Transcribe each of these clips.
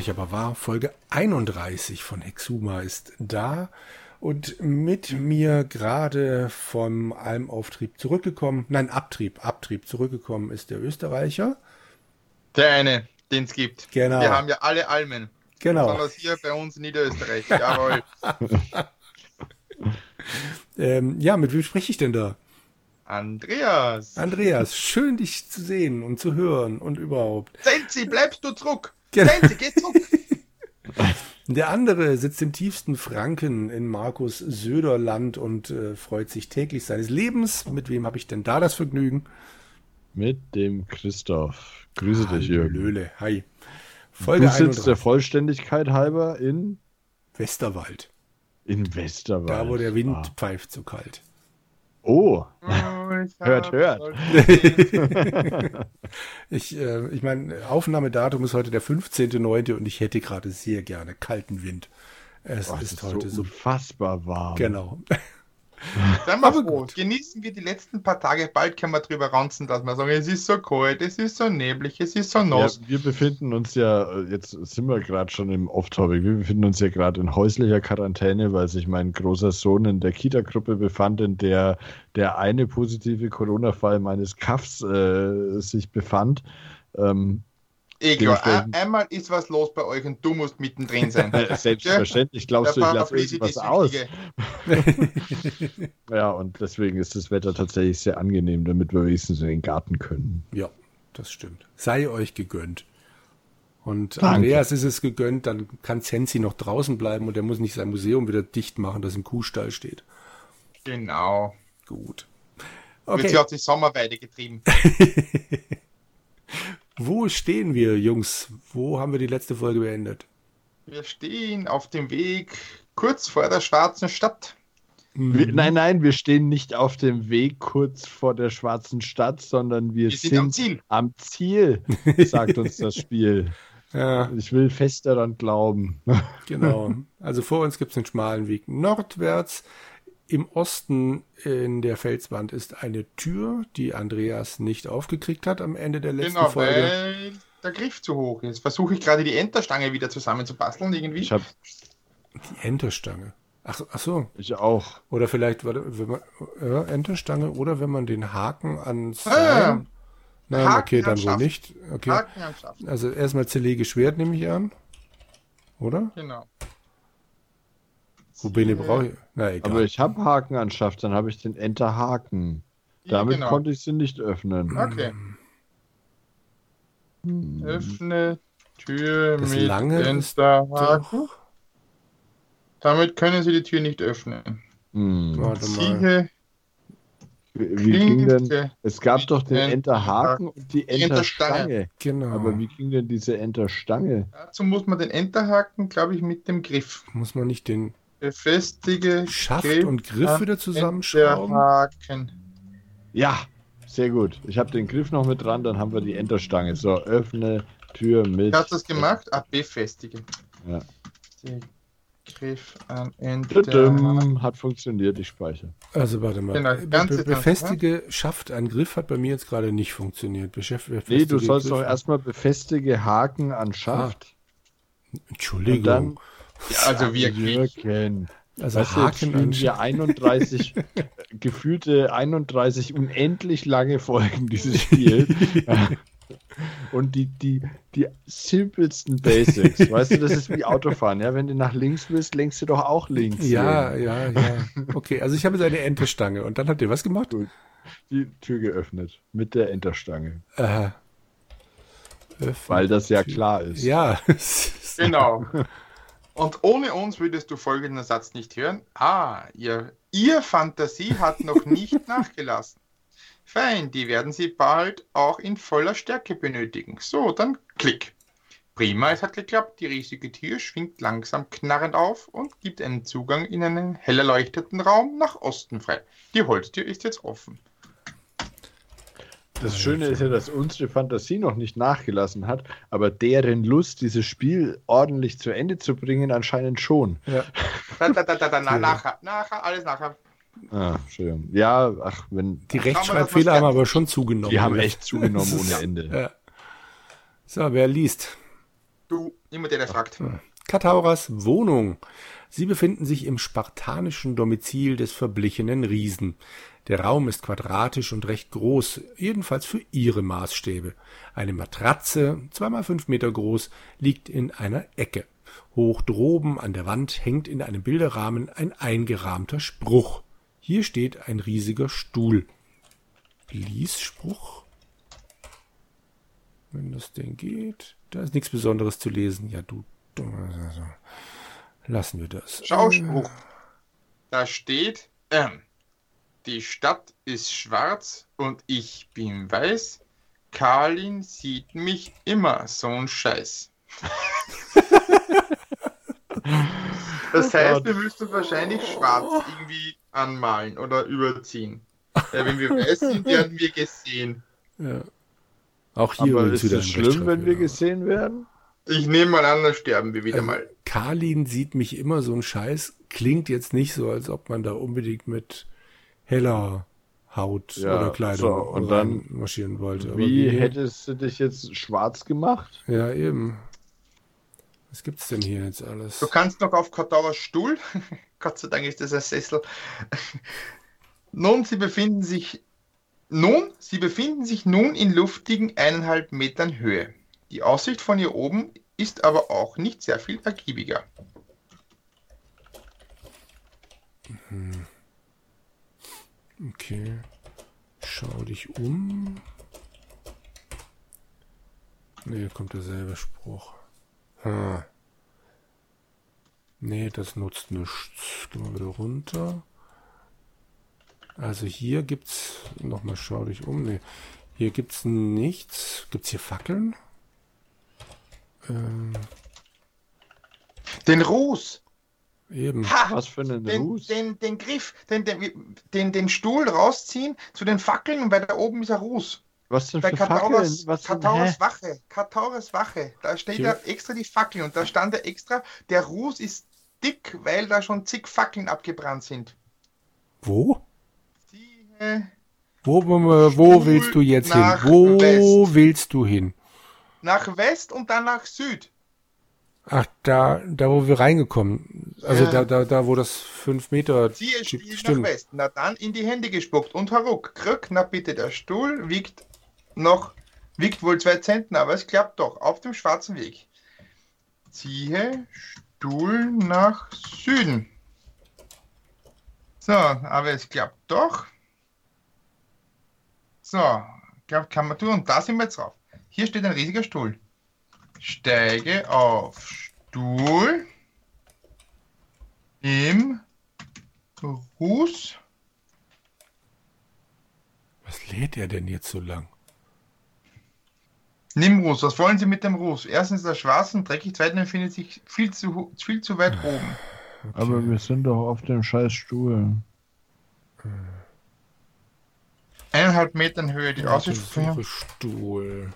Unglaublich aber wahr, Folge 31 von Hexuma ist da und mit mir gerade vom Almauftrieb zurückgekommen, nein, Abtrieb, Abtrieb zurückgekommen ist der Österreicher. Der eine, den es gibt. Genau. Wir haben ja alle Almen. Genau. Besonders hier bei uns in Niederösterreich. Jawohl. ähm, ja, mit wem spreche ich denn da? Andreas. Andreas, schön dich zu sehen und zu hören und überhaupt. Sensi, bleibst du zurück? Genau. Sensi, geh zurück. Der andere sitzt im tiefsten Franken in Markus Söderland und äh, freut sich täglich seines Lebens. Mit wem habe ich denn da das Vergnügen? Mit dem Christoph. Grüße dich, Jürgen. Löhle, hi. Du Folge sitzt 31. der Vollständigkeit halber in, Westerwald. in Westerwald. Da, wo der Wind Ah. pfeift so kalt. Oh, Oh, Hört, hört. Ich, äh, ich meine, Aufnahmedatum ist heute der 15.09. und ich hätte gerade sehr gerne kalten Wind. Es boah, es ist ist heute so so. unfassbar warm. Genau. Seien wir froh. gut. Genießen wir die letzten paar Tage. Bald können wir drüber ranzen, dass wir sagen, es ist so kalt, es ist so neblig, es ist so Ja, nass. wir befinden uns ja, äh, jetzt sind wir gerade schon im Off-Topic, wir befinden uns ja gerade in häuslicher Quarantäne, weil sich mein großer Sohn in der Kita-Gruppe befand, in der der eine positive Corona-Fall meines Kaffs äh, sich befand. Ähm, dementsprechend- ein, einmal ist was los bei euch und du musst mittendrin sein. selbstverständlich glaubst du, ich lasse irgendwas aus. Ja, und deswegen ist das Wetter tatsächlich sehr angenehm, damit wir wenigstens in den Garten können. Ja, das stimmt. Sei euch gegönnt. Und Danke. Andreas ist es gegönnt, dann kann Zensi noch draußen bleiben und er muss nicht sein Museum wieder dicht machen, das im Kuhstall steht. Genau. Gut. Wird sie Okay, auf die Sommerweide getrieben. wo stehen wir, Jungs? Wo haben wir die letzte Folge beendet? Wir stehen auf dem Weg kurz vor der schwarzen Stadt. Wir, nein, nein, wir stehen nicht auf dem Weg kurz vor der schwarzen Stadt, sondern wir, Wir sind am Ziel. am Ziel, sagt uns das Spiel. Ja, Ich will fest daran glauben. genau. Also vor uns gibt es einen schmalen Weg nordwärts. Im Osten in der Felswand ist eine Tür, die Andreas nicht aufgekriegt hat am Ende der letzten Genau, Folge. weil der Griff zu hoch ist. Versuche ich gerade die Enterstange wieder zusammenzubasteln irgendwie. Ich habe Die Enterstange. Ach, ach so. ich auch. Oder vielleicht, warte, wenn man, ja, Enterstange oder wenn man den Haken ans Ah. Nein, Haken okay, dann wohl nicht. Okay. Haken am Schaft. Also erstmal zerlege Schwert, nehme ich an. Oder? Genau. Rubene brauche ich. Na egal. Aber ich habe Haken anschafft, dann habe ich den Enterhaken. Damit genau. konnte ich sie nicht öffnen. Okay. Öffne Tür Das mit lange Enterhaken. Damit können Sie die Tür nicht öffnen. Hm. Warte mal. Siehe Wie, wie ging denn? Es gab doch den Ent- Enterhaken und die Enterstange. Genau. Aber wie ging denn diese Enterstange? Dazu muss man den Enterhaken, glaube ich, mit dem Griff. Muss man nicht den Befestige Schaft Griff und Griff wieder zusammenschrauben? Enterhaken. Ja, sehr gut. Ich habe den Griff noch mit dran, dann haben wir die Enterstange. So, öffne Tür mit. Hast du das gemacht? Ah, befestigen. Ja. Die Griff Enterhaken. Tudum, Hat funktioniert, ich speichere. Also warte mal. Genau, ganze be Tanz, befestige Schaft. Ein Griff hat bei mir jetzt gerade nicht funktioniert. Beschäft Nee, du sollst Griff- doch erstmal befestige Haken an Schaft. Entschuldigung. Und dann Ja, also wirklich. Jürgen. also Weißt du, jetzt Haken spielen an wir Schaft. 31, gefühlte 31 unendlich lange Folgen dieses Spiels. Und die, die, die simpelsten Basics. Weißt du, das ist wie Autofahren. Ja, wenn du nach links willst, lenkst du doch auch links. Ja, ja, ja. Okay, also ich habe jetzt eine Enterstange. Und dann habt ihr was gemacht? Die Tür geöffnet. Mit der Enterstange. Öffnen. Weil das ja klar ist. Ja. Genau. Und ohne uns würdest du folgenden Satz nicht hören. Ah, ihr, ihr Fantasie hat noch nicht nachgelassen. Fein, die werden sie bald auch in voller Stärke benötigen. So, dann klick. Prima, es hat geklappt. Die riesige Tür schwingt langsam knarrend auf und gibt einen Zugang in einen hell erleuchteten Raum nach Osten frei. Die Holztür ist jetzt offen. Das Schöne ist ja, dass unsere Fantasie noch nicht nachgelassen hat, aber deren Lust, dieses Spiel ordentlich zu Ende zu bringen, anscheinend schon. ja. Da, da, da, da, da, na, nachher, nachher, alles nachher. Ah, Entschuldigung. Ja, ach, wenn. Die Rechtschreibfehler haben aber schon zugenommen. Die haben echt zugenommen ohne. Ende. Ja. So, wer liest? Du, immer der, der fragt. Katauras Wohnung. Sie befinden sich im spartanischen Domizil des verblichenen Riesen. Der Raum ist quadratisch und recht groß, jedenfalls für ihre Maßstäbe. Eine Matratze, zweimal fünf Meter groß, liegt in einer Ecke. Hoch droben an der Wand hängt in einem Bilderrahmen ein eingerahmter Spruch. Hier steht ein riesiger Stuhl. Lies Spruch? Wenn das denn geht. Da ist nichts Besonderes zu lesen. Ja, du. Lassen wir das. Schauspruch. Da steht, ähm, die Stadt ist schwarz und ich bin weiß. Karlin sieht mich immer so ein Scheiß. das heißt, wir müssen wahrscheinlich schwarz irgendwie anmalen oder überziehen. Ja, wenn wir weiß sind, werden wir gesehen. Ja. Auch hier Aber ist es schlimm, wenn wir gesehen werden? Ich nehme mal an, dann sterben wir wieder also, mal. Karlin sieht mich immer so ein Scheiß. Klingt jetzt nicht so, als ob man da unbedingt mit heller Haut ja, oder Kleidung so, und dann marschieren wollte. Wie, wie hättest du dich jetzt schwarz gemacht? Ja, eben. Was gibt's denn hier jetzt alles? Du kannst noch auf Kataras Stuhl. Gott sei Dank ist das ein Sessel. nun, sie befinden sich nun, sie befinden sich nun in luftigen eineinhalb Metern Höhe. Die Aussicht von hier oben ist aber auch nicht sehr viel ergiebiger. Mhm. Okay. Schau dich um. Ne, kommt derselbe Spruch. Ha. Nee, das nutzt nichts. Gehen wir wieder runter. Also hier gibt's. Nochmal schau dich um. Nee. Hier gibt's nichts. Gibt's hier Fackeln? Ähm. Den Ruß! Eben. Ha, Was für einen den, Ruß? Den, den Griff, den, den, den, den Stuhl rausziehen zu den Fackeln, weil da oben ist ein Ruß. Was denn bei für Katauras, Was Katauras Wache. Katauras Wache. Da steht ja extra die Fackeln und da stand ja extra, der Ruß ist dick, weil da schon zig Fackeln abgebrannt sind. Wo? Die, äh, wo, wo, wo willst du jetzt hin? Wo West. willst du hin? Nach West und dann nach Süd. Ach, da, da wo wir reingekommen. Also ja. da, da, da, wo das 5 Meter. Sie ist nach Westen. Na dann in die Hände gespuckt und heruck. Krück, na bitte, der Stuhl wiegt noch, wiegt wohl zwei Zentner, aber es klappt doch. Auf dem schwarzen Weg. Ziehe Stuhl nach Süden. So, aber es klappt doch. So, klappt kann man tun. Und da sind wir jetzt drauf. Hier steht ein riesiger Stuhl steige auf Stuhl im Ruß. Was lädt er denn jetzt so lang? Nimm Ruß. Was wollen Sie mit dem Ruß? Erstens ist er schwarz und dreckig, zweitens befindet sich viel zu, viel zu weit oben. Okay. Aber wir sind doch auf dem scheiß Stuhl. Eineinhalb Metern Höhe, die ja, Aussicht. Stuhl.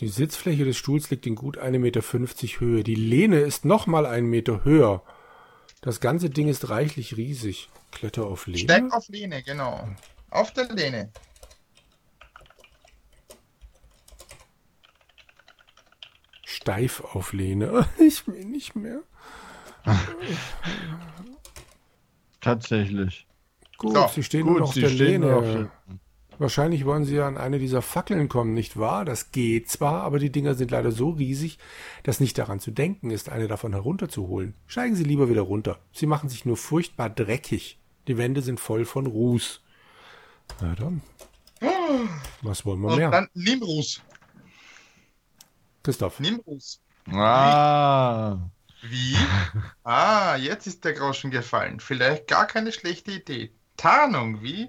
Die Sitzfläche des Stuhls liegt in gut 1,50 Meter Höhe. Die Lehne ist nochmal einen Meter höher. Das ganze Ding ist reichlich riesig. Kletter auf Lehne? Steig auf Lehne, genau. Auf der Lehne. Steif auf Lehne. Ich will nicht mehr. Tatsächlich. Gut, so, sie stehen gut, nur auf der Lehne. Wahrscheinlich wollen sie ja an eine dieser Fackeln kommen, nicht wahr? Das geht zwar, aber die Dinger sind leider so riesig, dass nicht daran zu denken ist, eine davon herunterzuholen. Steigen Sie lieber wieder runter. Sie machen sich nur furchtbar dreckig. Die Wände sind voll von Ruß. Na dann. Was wollen wir mehr? Dann nimm Ruß. Christoph. Nimm Ruß. Ah. Wie? Ah, jetzt ist der Groschen gefallen. Vielleicht gar keine schlechte Idee. Tarnung, wie?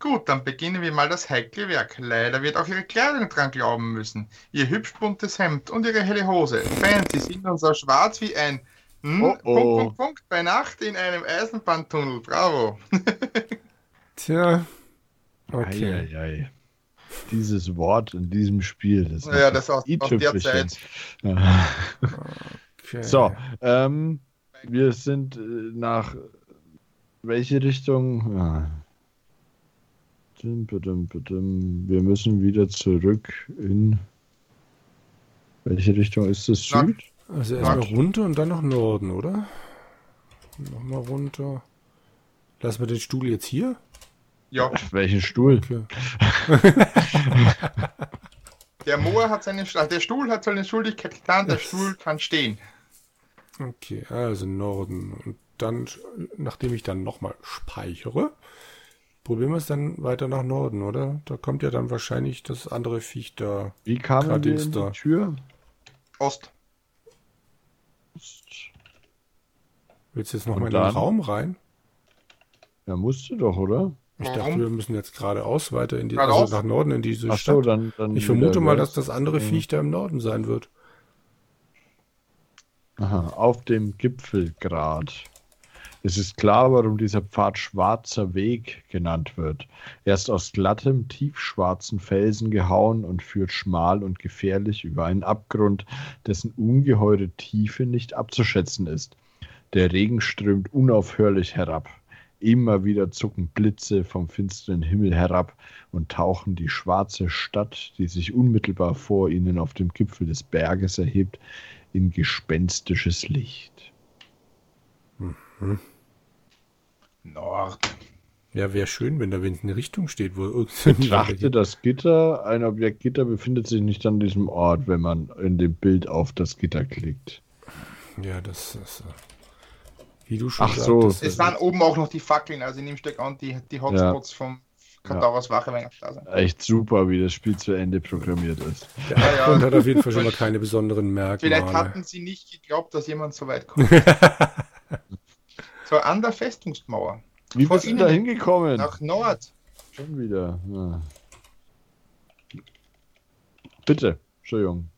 Gut, dann beginnen wir mal das heikle Werk. Leider wird auch Ihre Kleidung dran glauben müssen. Ihr hübsch buntes Hemd und Ihre helle Hose. Fancy sind dann so schwarz wie ein hm, oh oh. Punkt, Punkt, Punkt bei Nacht in einem Eisenbahntunnel. Bravo. Tja. Okay. Ei, ei, ei. Dieses Wort in diesem Spiel. Das ja, das aus, aus der Zeit. okay. So, ähm, wir sind äh, nach welche Richtung? Ja. Wir müssen wieder zurück in Welche Richtung ist es? Nord. Süd? Also erstmal runter und dann nach Norden, oder? Nochmal runter. Lassen wir den Stuhl jetzt hier? Ja, Welchen Stuhl? Okay. der Moor hat seine, also der Stuhl hat seine Schuldigkeit getan, der Stuhl kann stehen. Okay, also Norden. Und dann, nachdem ich dann nochmal speichere, probieren wir es dann weiter nach Norden, oder? Da kommt ja dann wahrscheinlich das andere Viech da. Wie kamen wir in da. die Tür? Ost. Willst du jetzt noch Und mal in den? Raum rein? Ja, musste doch, oder? Ich Warum? dachte, wir müssen jetzt geradeaus weiter in die, Geradeaus? also nach Norden in diese Ach so, Stadt. dann, dann ich vermute mal, dass das andere Viech da im Norden sein wird. Aha, auf dem Gipfelgrat. Es ist klar, warum dieser Pfad Schwarzer Weg genannt wird. Er ist aus glattem, tiefschwarzen Felsen gehauen und führt schmal und gefährlich über einen Abgrund, dessen ungeheure Tiefe nicht abzuschätzen ist. Der Regen strömt unaufhörlich herab. Immer wieder zucken Blitze vom finsteren Himmel herab und tauchen die schwarze Stadt, die sich unmittelbar vor ihnen auf dem Gipfel des Berges erhebt, in gespenstisches Licht. Nord. Ja, wäre schön, wenn da wenigstens eine Richtung steht, wo irgendwie Betrachte das Gitter. Ein Objekt Gitter befindet sich nicht an diesem Ort, wenn man in dem Bild auf das Gitter klickt. Ja, das ist. Wie du schon Ach so. Es waren oben auch noch die Fackeln, also nimm Steck an, die, die Hotspots vom Kataras Wache wenn da sind. Echt super, wie das Spiel zu Ende programmiert ist. Ja, ja. Abgrund hat auf jeden Fall schon mal keine besonderen Vielleicht Merkmale. hatten sie nicht geglaubt, dass jemand so weit kommt. so, an der Festungsmauer. Wie Von bist du da hingekommen? Nach Nord. Schon wieder. Ja. Bitte, Entschuldigung.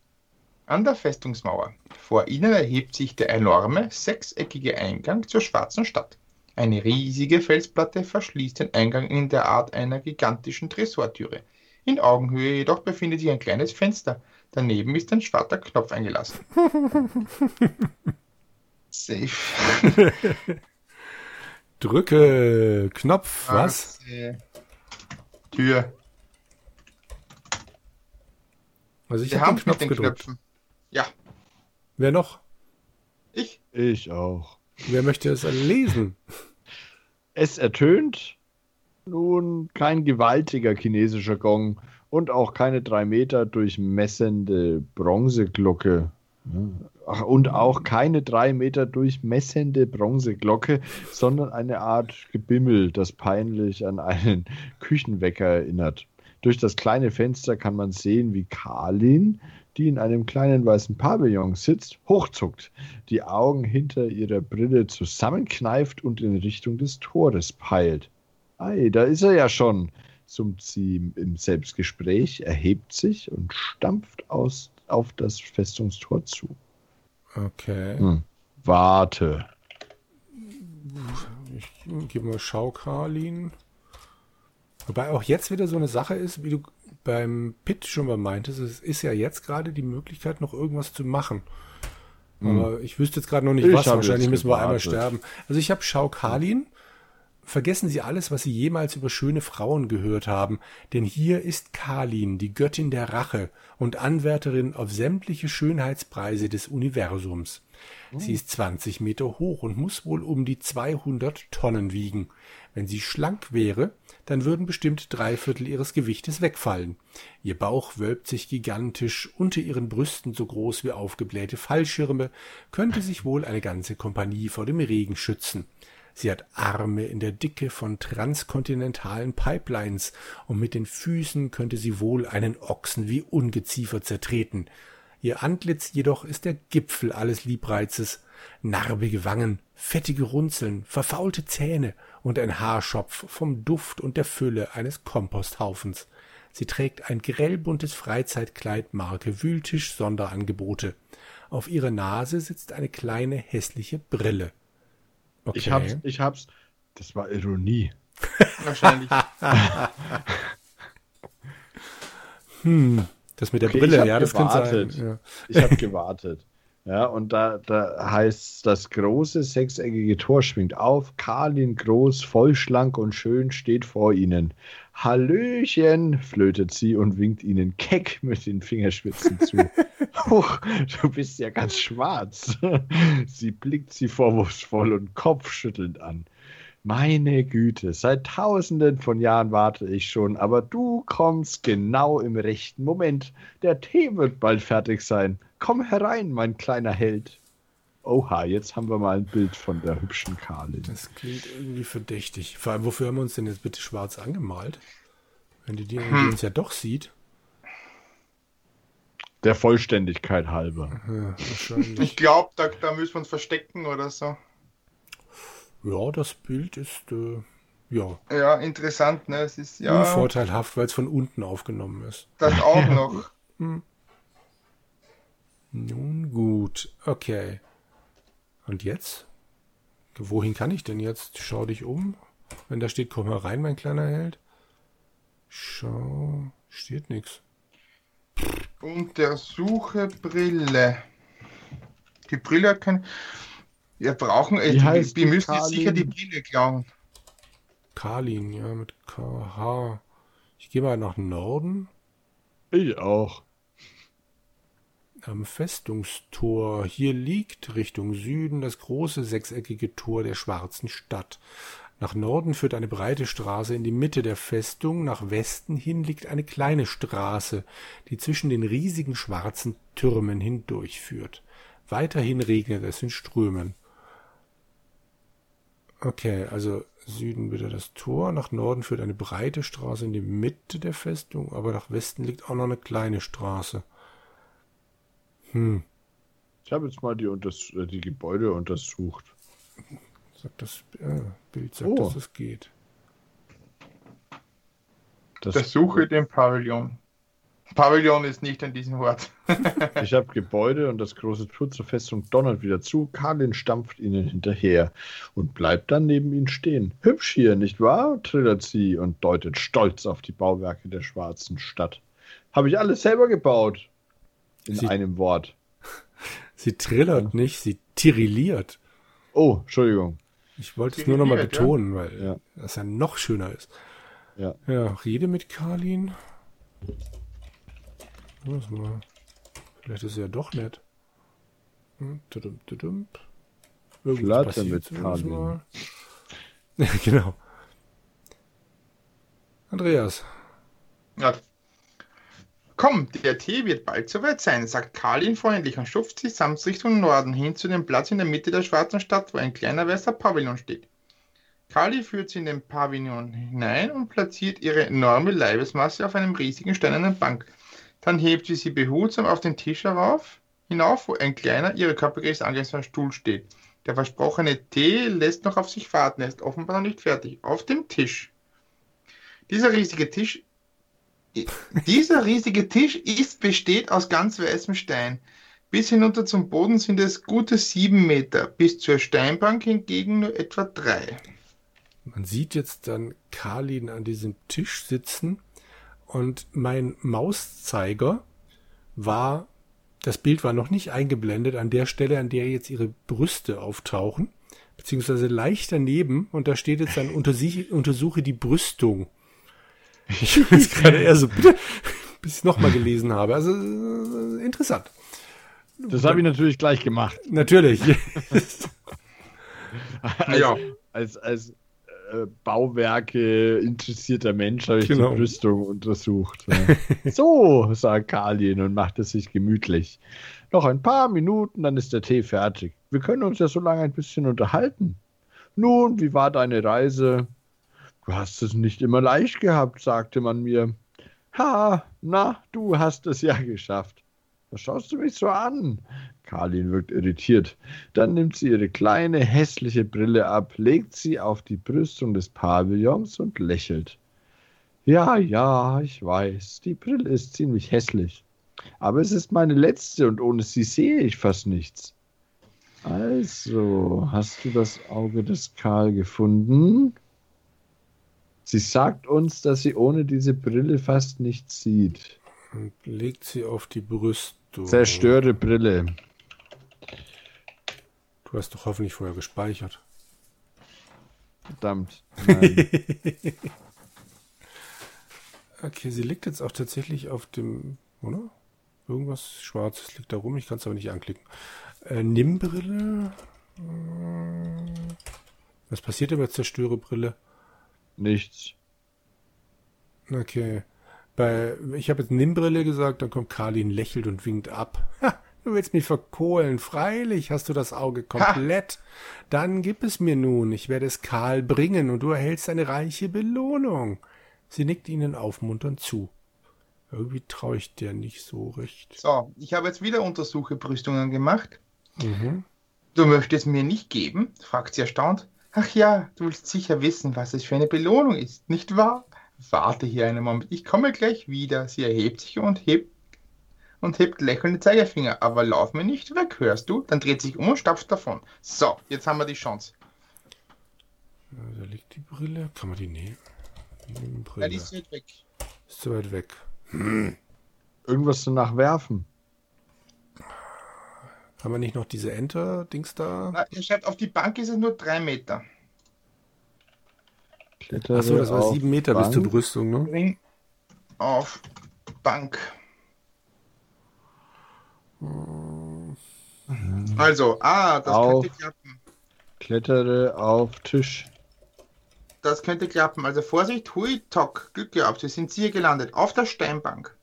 An der Festungsmauer. Vor ihnen erhebt sich der enorme, sechseckige Eingang zur schwarzen Stadt. Eine riesige Felsplatte verschließt den Eingang in der Art einer gigantischen Tresortüre. In Augenhöhe jedoch befindet sich ein kleines Fenster. Daneben ist ein schwarzer Knopf eingelassen. Safe. Drücke Knopf, was? Tür. Also ich habe haben den Knopf mit den gedrückt. Knöpfen. Ja, Wer noch? ich. Ich auch. Wer möchte es lesen? Es ertönt nun kein gewaltiger chinesischer Gong und auch keine drei Meter durchmessende Bronzeglocke. Ach, und auch keine drei Meter durchmessende Bronzeglocke, sondern eine Art Gebimmel, das peinlich an einen Küchenwecker erinnert. Durch das kleine Fenster kann man sehen, wie Karlin, die in einem kleinen weißen Pavillon sitzt, hochzuckt, die Augen hinter ihrer Brille zusammenkneift und in Richtung des Tores peilt. Ei, da ist er ja schon, summt sie im Selbstgespräch, erhebt sich und stampft aus, auf das Festungstor zu. Okay. Hm. Warte. Ich gebe mal Schau, Karlin. Wobei auch jetzt wieder so eine Sache ist, wie du beim Pit schon mal meintest, es ist ja jetzt gerade die Möglichkeit, noch irgendwas zu machen. Aber ich wüsste jetzt gerade noch nicht, Hm. Ich was. Wahrscheinlich müssen wir einmal gewartet. sterben. Also ich habe Schau Karlin. Vergessen Sie alles, was Sie jemals über schöne Frauen gehört haben, denn hier ist Kalin, die Göttin der Rache und Anwärterin auf sämtliche Schönheitspreise des Universums. Sie ist 20 Meter hoch und muss wohl um die 200 Tonnen wiegen. Wenn sie schlank wäre, dann würden bestimmt drei Viertel ihres Gewichtes wegfallen. Ihr Bauch wölbt sich gigantisch, unter ihren Brüsten so groß wie aufgeblähte Fallschirme, könnte sich wohl eine ganze Kompanie vor dem Regen schützen. Sie hat Arme in der Dicke von transkontinentalen Pipelines und mit den Füßen könnte sie wohl einen Ochsen wie Ungeziefer zertreten. Ihr Antlitz jedoch ist der Gipfel alles Liebreizes. Narbige Wangen, fettige Runzeln, verfaulte Zähne und ein Haarschopf vom Duft und der Fülle eines Komposthaufens. Sie trägt ein grellbuntes Freizeitkleid Marke Wühltisch Sonderangebote. Auf ihrer Nase sitzt eine kleine hässliche Brille. Okay. Ich hab's, ich hab's. Das war Ironie. Wahrscheinlich. Hm, das mit der Okay, Brille, hab ja, das könnte sein. gewartet. Ja. Ich habe gewartet. Ja, und da, da heißt das große sechseckige Tor schwingt auf. Karlin groß, voll schlank und schön steht vor ihnen. Hallöchen, flötet sie und winkt ihnen keck mit den Fingerspitzen zu. Huch, du bist ja ganz schwarz. sie blickt sie vorwurfsvoll und kopfschüttelnd an. Meine Güte, seit tausenden von Jahren warte ich schon, aber du kommst genau im rechten Moment. Der Tee wird bald fertig sein. Komm herein, mein kleiner Held. Oha, jetzt haben wir mal ein Bild von der hübschen Karlin. Das klingt irgendwie verdächtig. Vor allem, wofür haben wir uns denn jetzt bitte schwarz angemalt? Wenn die, die, Hm. die uns ja doch sieht. Der Vollständigkeit halber. Ja, wahrscheinlich. Ich glaube, da, da müssen wir uns verstecken oder so. ja, das Bild ist äh, ja, Ja, interessant, ne? Es ist ja unvorteilhaft, weil es von unten aufgenommen ist. das auch noch. Nun gut, okay. Und jetzt? Wohin kann ich denn jetzt? Schau dich um. Wenn da steht, komm herein, mein kleiner Held. Schau, steht nichts. Untersuche Brille. Die Brille kein. Wir brauchen. Äh, die, die müssen sicher die? Brille klauen. Karlin, ja, mit KH. Ich gehe mal nach Norden. Ich auch. Am Festungstor. Hier liegt Richtung Süden das große sechseckige Tor der schwarzen Stadt. Nach Norden führt eine breite Straße in die Mitte der Festung, nach Westen hin liegt eine kleine Straße, die zwischen den riesigen schwarzen Türmen hindurchführt. Weiterhin regnet es in Strömen. Okay, also Süden wieder das Tor, nach Norden führt eine breite Straße in die Mitte der Festung, aber nach Westen liegt auch noch eine kleine Straße. Hm, Ich habe jetzt mal die, Unters äh, die Gebäude untersucht. sagt das äh, Bild, sagt, Oh. dass das geht. Das, Untersuche den Pavillon. Pavillon ist nicht an diesem Ort. ich habe Gebäude und das große Tor zur Festung donnert wieder zu. Karlin stampft ihnen hinterher und bleibt dann neben ihnen stehen. Hübsch hier, nicht wahr? trillert sie und deutet stolz auf die Bauwerke der schwarzen Stadt. Habe ich alles selber gebaut. In Sie- einem Wort. Sie trillert nicht, sie tirilliert. Oh, Entschuldigung. Ich wollte es nur noch mal Tirilliert, ja. betonen, weil Ja. das ja noch schöner ist. Ja. Ja, rede mit Karlin. Lass mal. Vielleicht ist er ja doch nett. Hm, Flirte mit passiert zumindest Karlin. Ja, genau. Andreas, Ja. Komm, der Tee wird bald soweit sein, sagt Karlin freundlich und schupft sich samt Richtung Norden hin zu dem Platz in der Mitte der schwarzen Stadt, wo ein kleiner weißer Pavillon steht. Kali führt sie in den Pavillon hinein und platziert ihre enorme Leibesmasse auf einem riesigen steinernen Bank. Dann hebt sie sie behutsam auf den Tisch herauf, hinauf, wo ein kleiner, ihre Körpergröße angemessener Stuhl steht. Der versprochene Tee lässt noch auf sich warten, er ist offenbar noch nicht fertig. Auf dem Tisch. Dieser riesige Tisch dieser riesige Tisch ist, besteht aus ganz weißem Stein. Bis hinunter zum Boden sind es gute sieben Meter, bis zur Steinbank hingegen nur etwa drei. man sieht jetzt dann Karlin an diesem Tisch sitzen und mein Mauszeiger war, das Bild war noch nicht eingeblendet an der Stelle, an der jetzt ihre Brüste auftauchen, beziehungsweise leicht daneben und da steht jetzt dann untersuche, untersuche die Brüstung. Ich bin jetzt gerade eher so, bitte, bis ich nochmal gelesen habe. Also äh, interessant. Das habe ich natürlich gleich gemacht. Natürlich. Als, Ja. als, als äh, Bauwerke interessierter Mensch habe ich Genau. die Rüstung untersucht. Ja. so, sagt Karlin und macht es sich gemütlich. Noch ein paar Minuten, dann ist der Tee fertig. Wir können uns ja so lange ein bisschen unterhalten. Nun, wie war deine Reise? Du hast es nicht immer leicht gehabt, sagte man mir. Ha, na, du hast es ja geschafft. Was schaust du mich so an? Karlin wirkt irritiert. Dann nimmt sie ihre kleine, hässliche Brille ab, legt sie auf die Brüstung des Pavillons und lächelt. Ja, ja, ich weiß, die Brille ist ziemlich hässlich. Aber es ist meine letzte und ohne sie sehe ich fast nichts. Also, hast du das Auge des Karl gefunden? Sie sagt uns, dass sie ohne diese Brille fast nichts sieht. und legt sie auf die Brüstung. Zerstöre Brille. Du hast doch hoffentlich vorher gespeichert. Verdammt. Nein. Okay, sie liegt jetzt auch tatsächlich auf dem, oder? Irgendwas Schwarzes liegt da rum, ich kann es aber nicht anklicken. Äh, Nimmbrille. Äh, Was passiert denn bei Zerstörebrille? Nichts. Okay. Bei, ich habe jetzt Nimmbrille gesagt, dann kommt Karlin, lächelt und winkt ab. Ha, du willst mich verkohlen. Freilich hast du das Auge komplett. Dann gib es mir nun. Ich werde es Karl bringen und du erhältst eine reiche Belohnung. Sie nickt ihnen aufmunternd zu. Irgendwie traue ich dir nicht so recht. So, ich habe jetzt wieder Untersuchebrüstungen gemacht. Mhm. Du möchtest mir nicht geben? fragt sie erstaunt. Ach ja, du willst sicher wissen, was es für eine Belohnung ist, nicht wahr? Warte hier einen Moment, ich komme gleich wieder. Sie erhebt sich und hebt und hebt lächelnd den Zeigefinger. Aber lauf mir nicht weg, hörst du? Dann dreht sich um und stapft davon. So, jetzt haben wir die Chance. Da liegt die Brille. Kann man die nehmen? Nimmbrille. Ja, die ist nicht weg. ist zu weit weg. Irgendwas danach werfen. Haben wir nicht noch diese Enter-Dings da? Na, ihr schreibt, auf die Bank ist es nur drei Meter. Klettere Achso, das war auf sieben Meter bis Bank. zur Brüstung, ne? Bring auf Bank. Also, ah, das Auf. könnte klappen. Klettere auf Tisch. Das könnte klappen. Also Vorsicht, hui, tock, Glück gehabt, Sie sind hier gelandet, auf der Steinbank.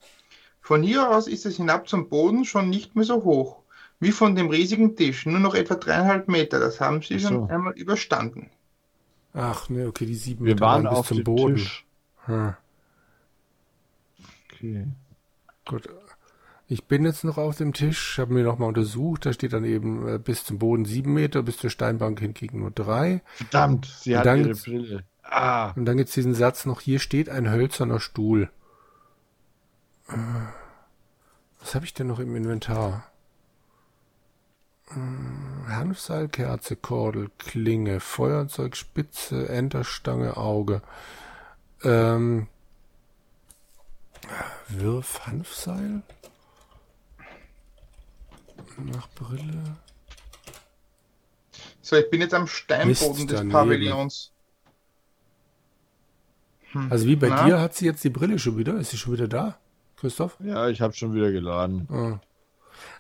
Von hier aus ist es hinab zum Boden schon nicht mehr so hoch, wie von dem riesigen Tisch, nur noch etwa dreieinhalb Meter. Das haben Sie schon einmal überstanden. Ach, ne, okay, die sieben Wir Meter waren bis auf zum dem Boden. Tisch. Hm, Okay. gut. Ich bin jetzt noch auf dem Tisch, habe mir nochmal untersucht. Da steht dann eben äh, bis zum Boden sieben Meter, bis zur Steinbank hingegen nur drei. Verdammt, sie Und hat dann ihre Brille. Ah, Und dann gibt's diesen Satz noch, hier steht ein hölzerner Stuhl. Äh, Was habe ich denn noch im Inventar? Hanfseil, Kerze, Kordel, Klinge, Feuerzeug, Spitze, Enterstange, Auge. Ähm, Wirf Hanfseil? Nach Brille? So, ich bin jetzt am Steinboden Mist, des daneben. Pavillons. Hm. Also wie bei Na? dir hat sie jetzt die Brille schon wieder? Ist sie schon wieder da, Christoph? ja, ich habe schon wieder geladen. Ah.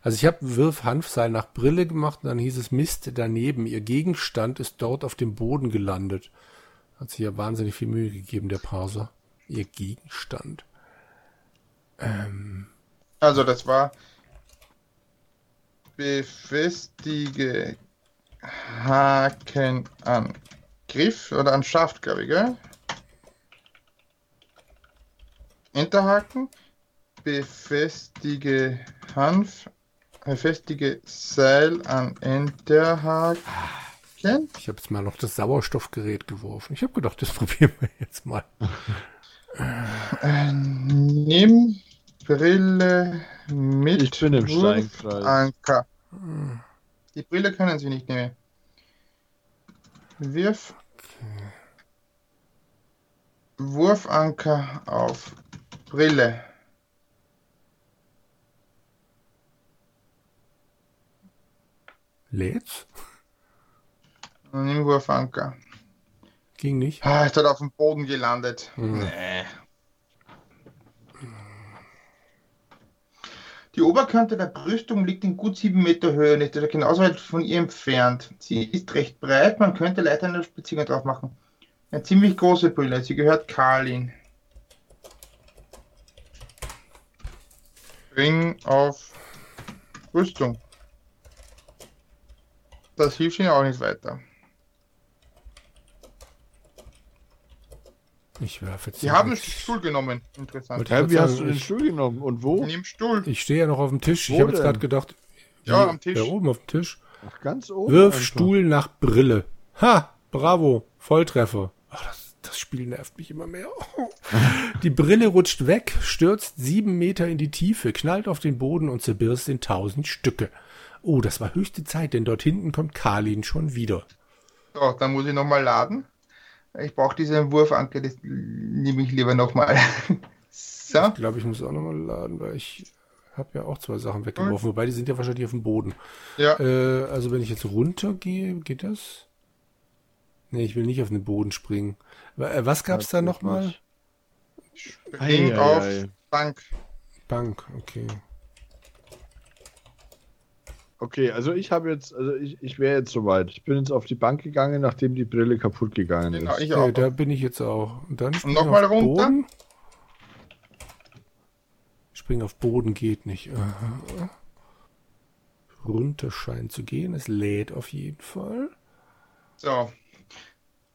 Also ich habe Wirf Hanfseil nach Brille gemacht und dann hieß es Mist daneben. Ihr Gegenstand ist dort auf dem Boden gelandet. Hat sich ja wahnsinnig viel Mühe gegeben, der Parser. Ihr Gegenstand. Ähm, Also das war befestige Haken an Griff oder an Schaft, glaube ich, gell? Enterhaken, befestige Hanf, befestige Seil an Enterhaken. ich habe jetzt mal noch das Sauerstoffgerät geworfen. Ich habe gedacht, das probieren wir jetzt mal. Äh, nimm Brille mit Ich bin im Steinkreis. Anker. Die Brille können Sie nicht nehmen. Wirf. Wurfanker auf Brille. Lädt's? Nimm Wurfanker. Ging nicht. Ah, ist dort auf dem Boden gelandet. Hm. Nee. Die Oberkante der Brüstung liegt in gut sieben Meter Höhe ist also genauso weit von ihr entfernt. Sie ist recht breit, man könnte leider eine Spaziergang drauf machen. Eine ziemlich große Brille, sie gehört Karlin. Ring auf Rüstung. Das hilft ihnen auch nicht weiter. Ich werfe jetzt. Sie mal haben den. Stuhl genommen. Interessant. Hä, wie hast du den ich- Stuhl genommen? Und wo? In dem Stuhl. Ich stehe ja noch auf dem Tisch. Ich Wo habe jetzt gerade gedacht. Ja, wie- am Tisch. Da oben auf dem Tisch. Ach, ganz oben. Wirf einfach. Stuhl nach Brille. Ha, bravo, Volltreffer. Ach, das, das Spiel nervt mich immer mehr. Die Brille rutscht weg, stürzt sieben Meter in die Tiefe, knallt auf den Boden und zerbirst in tausend Stücke. Oh, das war höchste Zeit, denn dort hinten kommt Karlin schon wieder. So, dann muss ich nochmal laden. Ich brauche diesen Wurfanker, das nehme ich lieber nochmal. So, Ich glaube, ich muss auch nochmal laden, weil ich habe ja auch zwei Sachen weggeworfen, wobei die sind ja wahrscheinlich auf dem Boden. Ja. Äh, also wenn ich jetzt runtergehe, geht das? Nee, ich will nicht auf den Boden springen. Äh, Was gab's da nochmal? Spring Ei, ei, auf ei. Bank. Bank, okay. Okay, also ich habe jetzt, also ich, ich wäre jetzt soweit. Ich bin jetzt auf die Bank gegangen, nachdem die Brille kaputt gegangen Genau, ist. ich Okay, auch. da bin ich jetzt auch. Und dann spring nochmal auf runter? Boden. Springen auf Boden geht nicht. Aha. Runter scheint zu gehen. Es lädt auf jeden Fall. So.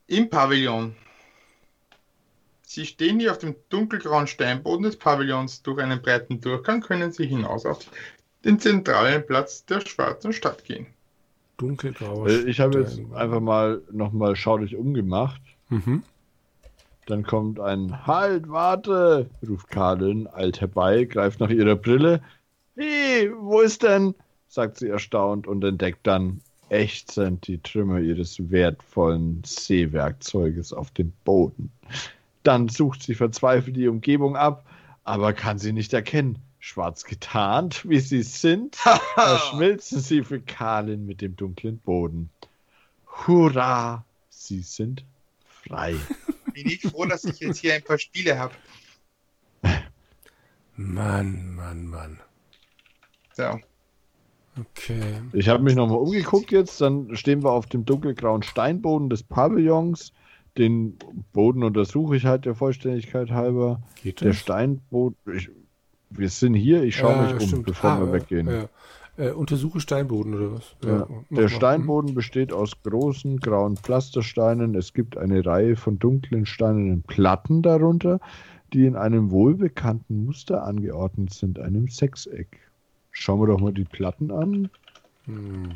Im Pavillon. Sie stehen hier auf dem dunkelgrauen Steinboden des Pavillons. Durch einen breiten Durchgang können Sie hinaus auf den zentralen Platz der schwarzen Stadt gehen. Dunkelgrauer Äh, Ich habe jetzt einfach mal nochmal Schau dich umgemacht. Mhm. Dann kommt ein Halt, warte, ruft Karin eilt herbei, greift nach ihrer Brille. Hey, wo ist denn? sagt sie erstaunt und entdeckt dann ächzend die Trümmer ihres wertvollen Seewerkzeuges auf dem Boden. Dann sucht sie verzweifelt die Umgebung ab, aber kann sie nicht erkennen. Schwarz getarnt, wie sie sind, verschmilzen sie für Kalin mit dem dunklen Boden. Hurra! Sie sind frei. Bin ich froh, dass ich jetzt hier ein paar Spiele habe. Mann, Mann, Mann. So. Okay. Ich habe mich nochmal umgeguckt jetzt, dann stehen wir auf dem dunkelgrauen Steinboden des Pavillons. Den Boden untersuche ich halt der Vollständigkeit halber. Geht Der das? Steinboden, ich, wir sind hier, ich schaue Äh, mich um, stimmt. bevor Ah, wir weggehen. Ja. Äh, untersuche Steinboden oder was? Ja. Der. Steinboden besteht aus großen grauen Pflastersteinen. Es gibt eine Reihe von dunklen steinernen Platten darunter, die in einem wohlbekannten Muster angeordnet sind, einem Sechseck. Schauen wir doch mal die Platten an. Hm.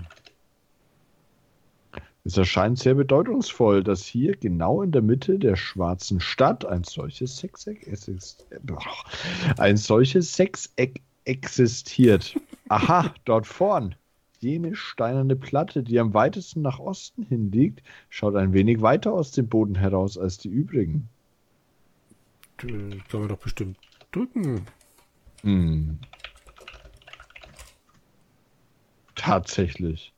Es erscheint sehr bedeutungsvoll, dass hier genau in der Mitte der schwarzen Stadt ein solches Sechseck ein solches Sechseck existiert. Aha, dort vorn. Jene steinerne Platte, die am weitesten nach Osten hin liegt, schaut ein wenig weiter aus dem Boden heraus als die übrigen. Können wir doch bestimmt drücken. Hm. Tatsächlich.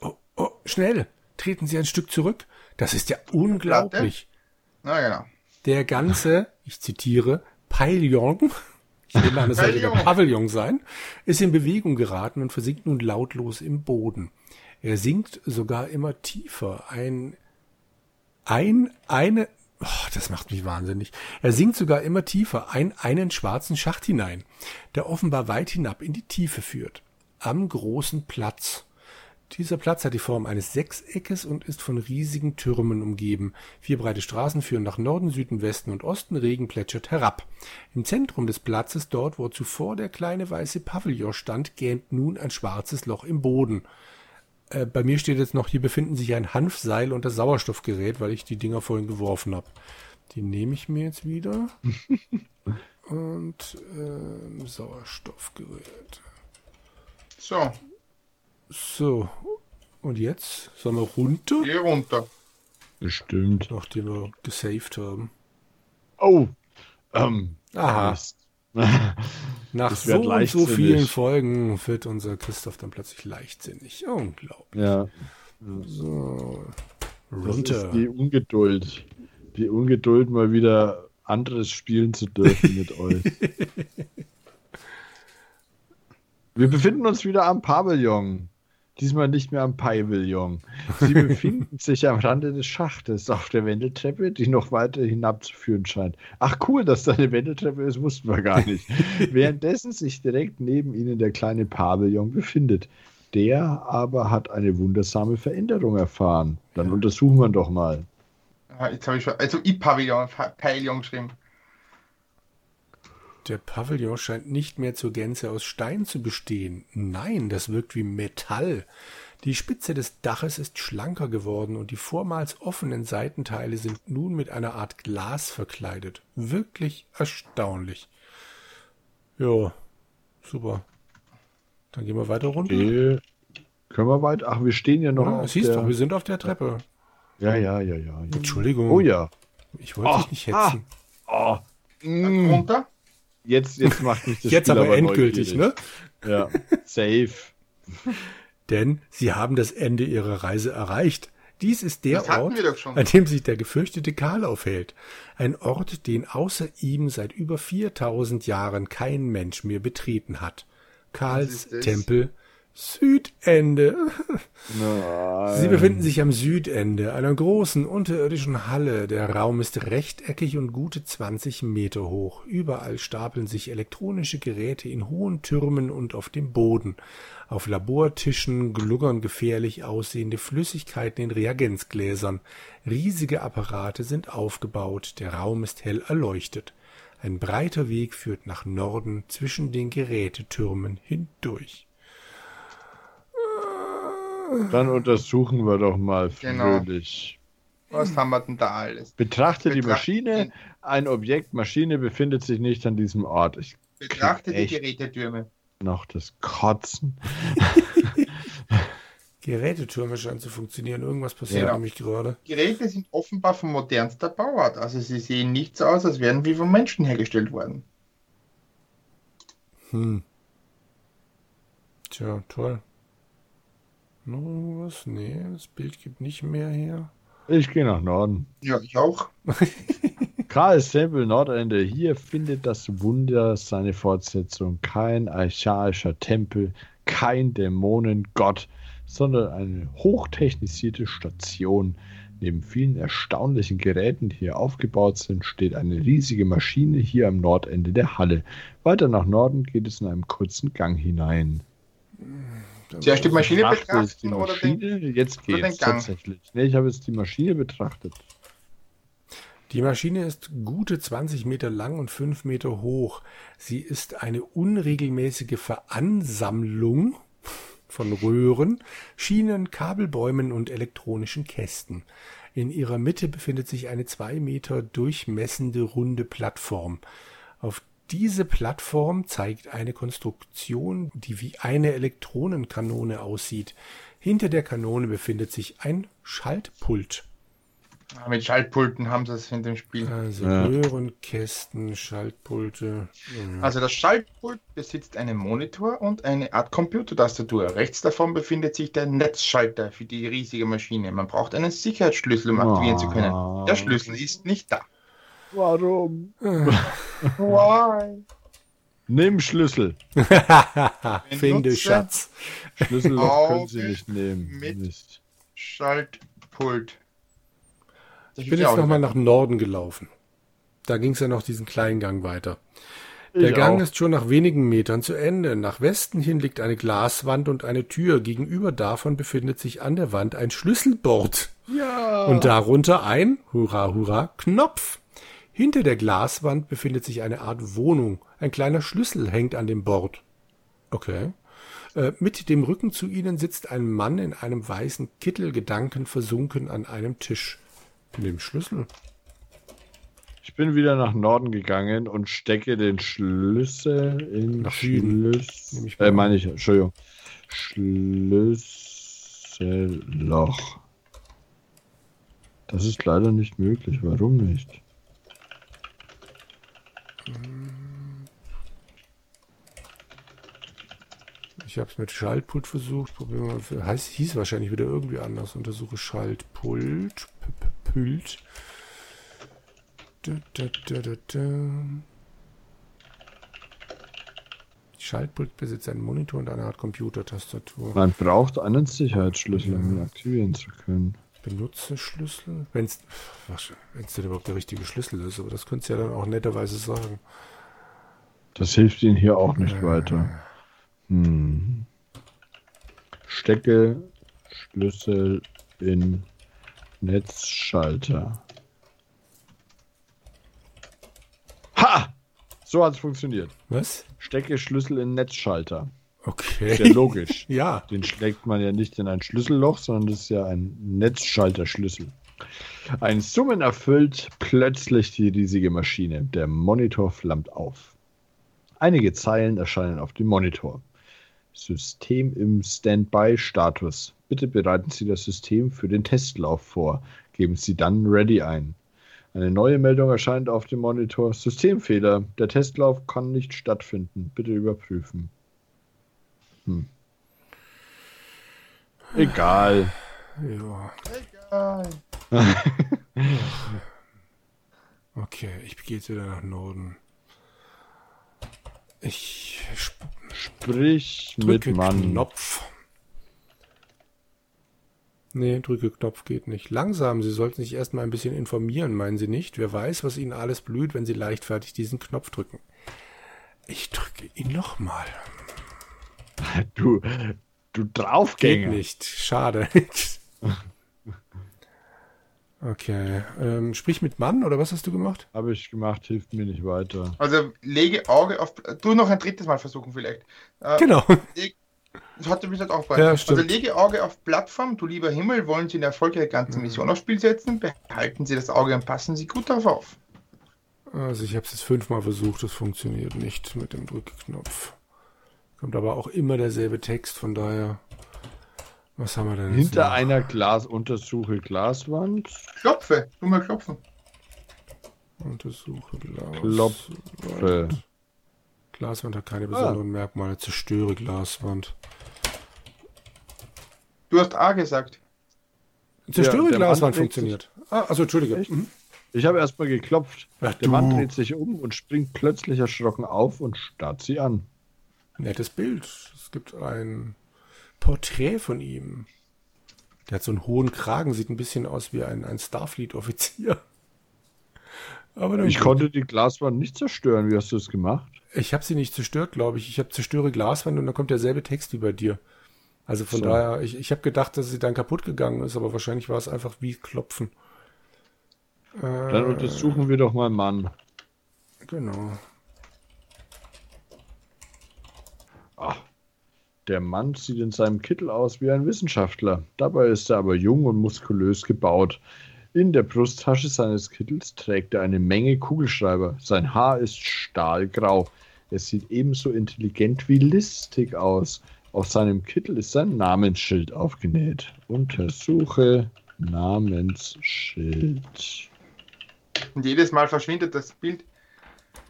Oh, oh, schnell! Treten Sie ein Stück zurück. Das ist ja unglaublich. Na genau. Der ganze, ich zitiere, Pavillon, ich nehme an, es sollte der Pavillon. Pavillon sein, ist in Bewegung geraten und versinkt nun lautlos im Boden. Er sinkt sogar immer tiefer. Ein, ein, eine, oh, das macht mich wahnsinnig. Er sinkt sogar immer tiefer ein, einen schwarzen Schacht hinein, der offenbar weit hinab in die Tiefe führt. Am großen Platz. Dieser Platz hat die Form eines Sechseckes und ist von riesigen Türmen umgeben. Vier breite Straßen führen nach Norden, Süden, Westen und Osten, Regen plätschert herab. Im Zentrum des Platzes, dort wo zuvor der kleine weiße Pavillon stand, gähnt nun ein schwarzes Loch im Boden. Äh, bei mir steht jetzt noch, hier befinden sich ein Hanfseil und das Sauerstoffgerät, weil ich die Dinger vorhin geworfen habe. Die nehme ich mir jetzt wieder. und ähm, Sauerstoffgerät. So, So, und jetzt sollen wir runter, geh runter. Bestimmt. nachdem wir gesaved haben. Oh. Ähm. Aha, nach so und so vielen Folgen wird unser Christoph dann plötzlich leichtsinnig. Unglaublich. ja. So, Das runter. ist die Ungeduld. Die Ungeduld, mal wieder anderes spielen zu dürfen mit euch. Wir befinden uns wieder am Pavillon. Diesmal nicht mehr am Pavillon. Sie befinden sich am Rande des Schachtes auf der Wendeltreppe, die noch weiter hinabzuführen scheint. Ach cool, dass da eine Wendeltreppe ist, wussten wir gar nicht. Währenddessen sich direkt neben ihnen der kleine Pavillon befindet. Der aber hat eine wundersame Veränderung erfahren. Dann untersuchen wir ihn doch mal. Ah, Jetzt habe ich schon, also ich Pavillon, Pa- Pavillon geschrieben. Der Pavillon scheint nicht mehr zur Gänze aus Stein zu bestehen. Nein, das wirkt wie Metall. Die Spitze des Daches ist schlanker geworden und die vormals offenen Seitenteile sind nun mit einer Art Glas verkleidet. Wirklich erstaunlich. Ja, super. Dann gehen wir weiter runter. Okay. Können wir weiter? Ach, wir stehen ja noch Ja, auf siehst der... doch, wir sind auf der Treppe. Ja, ja, ja, ja. ja. Entschuldigung. Oh ja. Ich wollte Ah, dich nicht hetzen. Oh. Runter. Jetzt, jetzt macht mich das Jetzt Spiel aber endgültig, neugierig. ne? Ja, safe. Denn sie haben das Ende ihrer Reise erreicht. Dies ist der Ort, an dem sich der gefürchtete Karl aufhält. Ein Ort, den außer ihm seit über 4000 Jahren kein Mensch mehr betreten hat. Karls? Tempel Südende. Nein. Sie befinden sich am Südende einer großen unterirdischen Halle. Der Raum ist rechteckig und gute 20 Meter hoch. Überall stapeln sich elektronische Geräte in hohen Türmen und auf dem Boden. Auf Labortischen gluggern gefährlich aussehende Flüssigkeiten in Reagenzgläsern. Riesige Apparate sind aufgebaut. Der Raum ist hell erleuchtet. Ein breiter Weg führt nach Norden zwischen den Gerätetürmen hindurch. Dann untersuchen wir doch mal Genau. fröhlich. Was haben wir denn da alles? Betrachte die Betra- Maschine. Ein Objekt, Maschine befindet sich nicht an diesem Ort. Ich Betrachte die? Gerätetürme. noch das Kotzen. Gerätetürme scheinen zu funktionieren. Irgendwas passiert Ja. nämlich gerade. Geräte sind offenbar von modernster Bauart. Also sie sehen nicht so aus, als wären wie von Menschen hergestellt worden. Hm. Tja, toll. Noch irgendwas? Nee, das Bild gibt nicht mehr her. Ich gehe nach Norden. Ja, ich auch. Karls Tempel Nordende. Hier findet das Wunder seine Fortsetzung. Kein archaischer Tempel, kein Dämonengott, sondern eine hochtechnisierte Station. Neben vielen erstaunlichen Geräten, die hier aufgebaut sind, steht eine riesige Maschine hier am Nordende der Halle. Weiter nach Norden geht es in einem kurzen Gang hinein. Zuerst die Maschine Betrachte jetzt die betrachten oder den, Maschine. Jetzt oder den geht's Gang? tatsächlich. Nee, ich habe jetzt die Maschine betrachtet. Die Maschine ist gute 20 Meter lang und 5 Meter hoch. Sie ist eine unregelmäßige Veransammlung von Röhren, Schienen, Kabelbäumen und elektronischen Kästen. In ihrer Mitte befindet sich eine zwei Meter durchmessende runde Plattform. Auf diese Plattform zeigt eine Konstruktion, die wie eine Elektronenkanone aussieht. Hinter der Kanone befindet sich ein Schaltpult. Ah, Mit Schaltpulten haben sie es in dem Spiel. Also Ja. Röhrenkästen, Schaltpulte. Ja. Also das Schaltpult besitzt einen Monitor und eine Art Computertastatur. Rechts davon befindet sich der Netzschalter für die riesige Maschine. Man braucht einen Sicherheitsschlüssel, um aktivieren zu können. Ah. Der Schlüssel ist nicht da. Warum? Why? Nimm Schlüssel. Finde Schatz. Schlüsselloch können Sie nicht nehmen. mit-. Schaltpult. Das Ich bin jetzt nochmal nach Norden gelaufen. Da ging es ja noch diesen kleinen Gang weiter. Der Ich Gang auch. ist schon nach wenigen Metern zu Ende. Nach Westen hin liegt eine Glaswand und eine Tür. Gegenüber davon befindet sich an der Wand ein Schlüsselbord. Ja. Und darunter ein, hurra, hurra, Knopf. Hinter der Glaswand befindet sich eine Art Wohnung. Ein kleiner Schlüssel hängt an dem Bord. Okay. Äh, mit dem Rücken zu ihnen sitzt ein Mann in einem weißen Kittel, Gedanken versunken an einem Tisch. Mit dem Schlüssel. Ich bin wieder nach Norden gegangen und stecke den Schlüssel in Nach Süden. Schlüssel. ich Äh, meine ich, Entschuldigung. Schlüsselloch. Das ist leider nicht möglich. Warum nicht? Ich habe es mit Schaltpult versucht. Probieren wir mal. Heißt, hieß wahrscheinlich wieder irgendwie anders. Untersuche Schaltpult. Pult. Da, da, da. Schaltpult besitzt einen Monitor und eine Art Computertastatur. Man braucht einen Sicherheitsschlüssel, um ihn aktivieren zu können. Benutze Schlüssel? Wenn es denn überhaupt der richtige Schlüssel ist, aber das könntest du ja dann auch netterweise sagen. Das hilft Ihnen hier auch nicht weiter. Hm. Stecke Schlüssel in Netzschalter. Ha! So hat es funktioniert. Was? Stecke Schlüssel in Netzschalter. Okay. Ist ja logisch. ja. Den steckt man ja nicht in ein Schlüsselloch, sondern das ist ja ein Netzschalterschlüssel. Ein Summen erfüllt plötzlich die riesige Maschine. Der Monitor flammt auf. Einige Zeilen erscheinen auf dem Monitor. System im Standby-Status. Bitte bereiten Sie das System für den Testlauf vor. Geben Sie dann Ready ein. Eine neue Meldung erscheint auf dem Monitor. Systemfehler. Der Testlauf kann nicht stattfinden. Bitte überprüfen. Hm. Egal. Ja. Egal. Okay, ich gehe jetzt wieder nach Norden. Ich sp Sprich drücke mit Mann. Knopf. Nee, drücke Knopf geht nicht. Langsam, Sie sollten sich erstmal ein bisschen informieren, meinen Sie nicht? Wer weiß, was Ihnen alles blüht, wenn Sie leichtfertig diesen Knopf drücken. Ich drücke ihn nochmal. Du, du Geht Draufgänger. nicht. Schade. okay. Ähm, sprich mit Mann, oder was hast du gemacht? Habe ich gemacht, hilft mir nicht weiter. Also lege Auge auf. Du noch ein drittes Mal versuchen vielleicht. Äh, Genau. Das hat mich auch Ja, also lege Auge auf Plattform. Du lieber Himmel, wollen Sie eine erfolgreiche ganze Mhm. Mission aufs Spiel setzen? Behalten Sie das Auge und passen Sie gut darauf auf. Also ich habe es jetzt fünfmal versucht, das funktioniert nicht mit dem Drückknopf. Kommt aber auch immer derselbe Text, von daher. Was haben wir denn? jetzt Hinter noch? einer Glas untersuche Glaswand. Klopfe, nur mal klopfen. Untersuche Glas. Klopfe. Glaswand hat Ah. keine besonderen Merkmale. Zerstöre Glaswand. Du hast A gesagt. Zerstöre Mann Glaswand funktioniert. Ah, also Entschuldige. Echt? Mhm. Ich habe erstmal geklopft. Ach, Der Mann dreht sich um und springt plötzlich erschrocken auf und starrt sie an. Nettes Bild. Es gibt ein Porträt von ihm. Der hat so einen hohen Kragen, sieht ein bisschen aus wie ein, ein Starfleet-Offizier. Aber Ich gut. konnte die Glaswand nicht zerstören. Wie hast du es gemacht? Ich habe sie nicht zerstört, glaube ich. Ich habe zerstöre Glaswand und dann kommt derselbe Text wie bei dir. Also von So. daher, ich, ich habe gedacht, dass sie dann kaputt gegangen ist, aber wahrscheinlich war es einfach wie Klopfen. Dann Äh, untersuchen wir doch mal Mann. Genau. Ach, der Mann sieht in seinem Kittel aus wie ein Wissenschaftler. Dabei ist er aber jung und muskulös gebaut. In der Brusttasche seines Kittels trägt er eine Menge Kugelschreiber. Sein Haar ist stahlgrau. Er sieht ebenso intelligent wie listig aus. Auf seinem Kittel ist sein Namensschild aufgenäht. Untersuche Namensschild. Und jedes Mal verschwindet das Bild.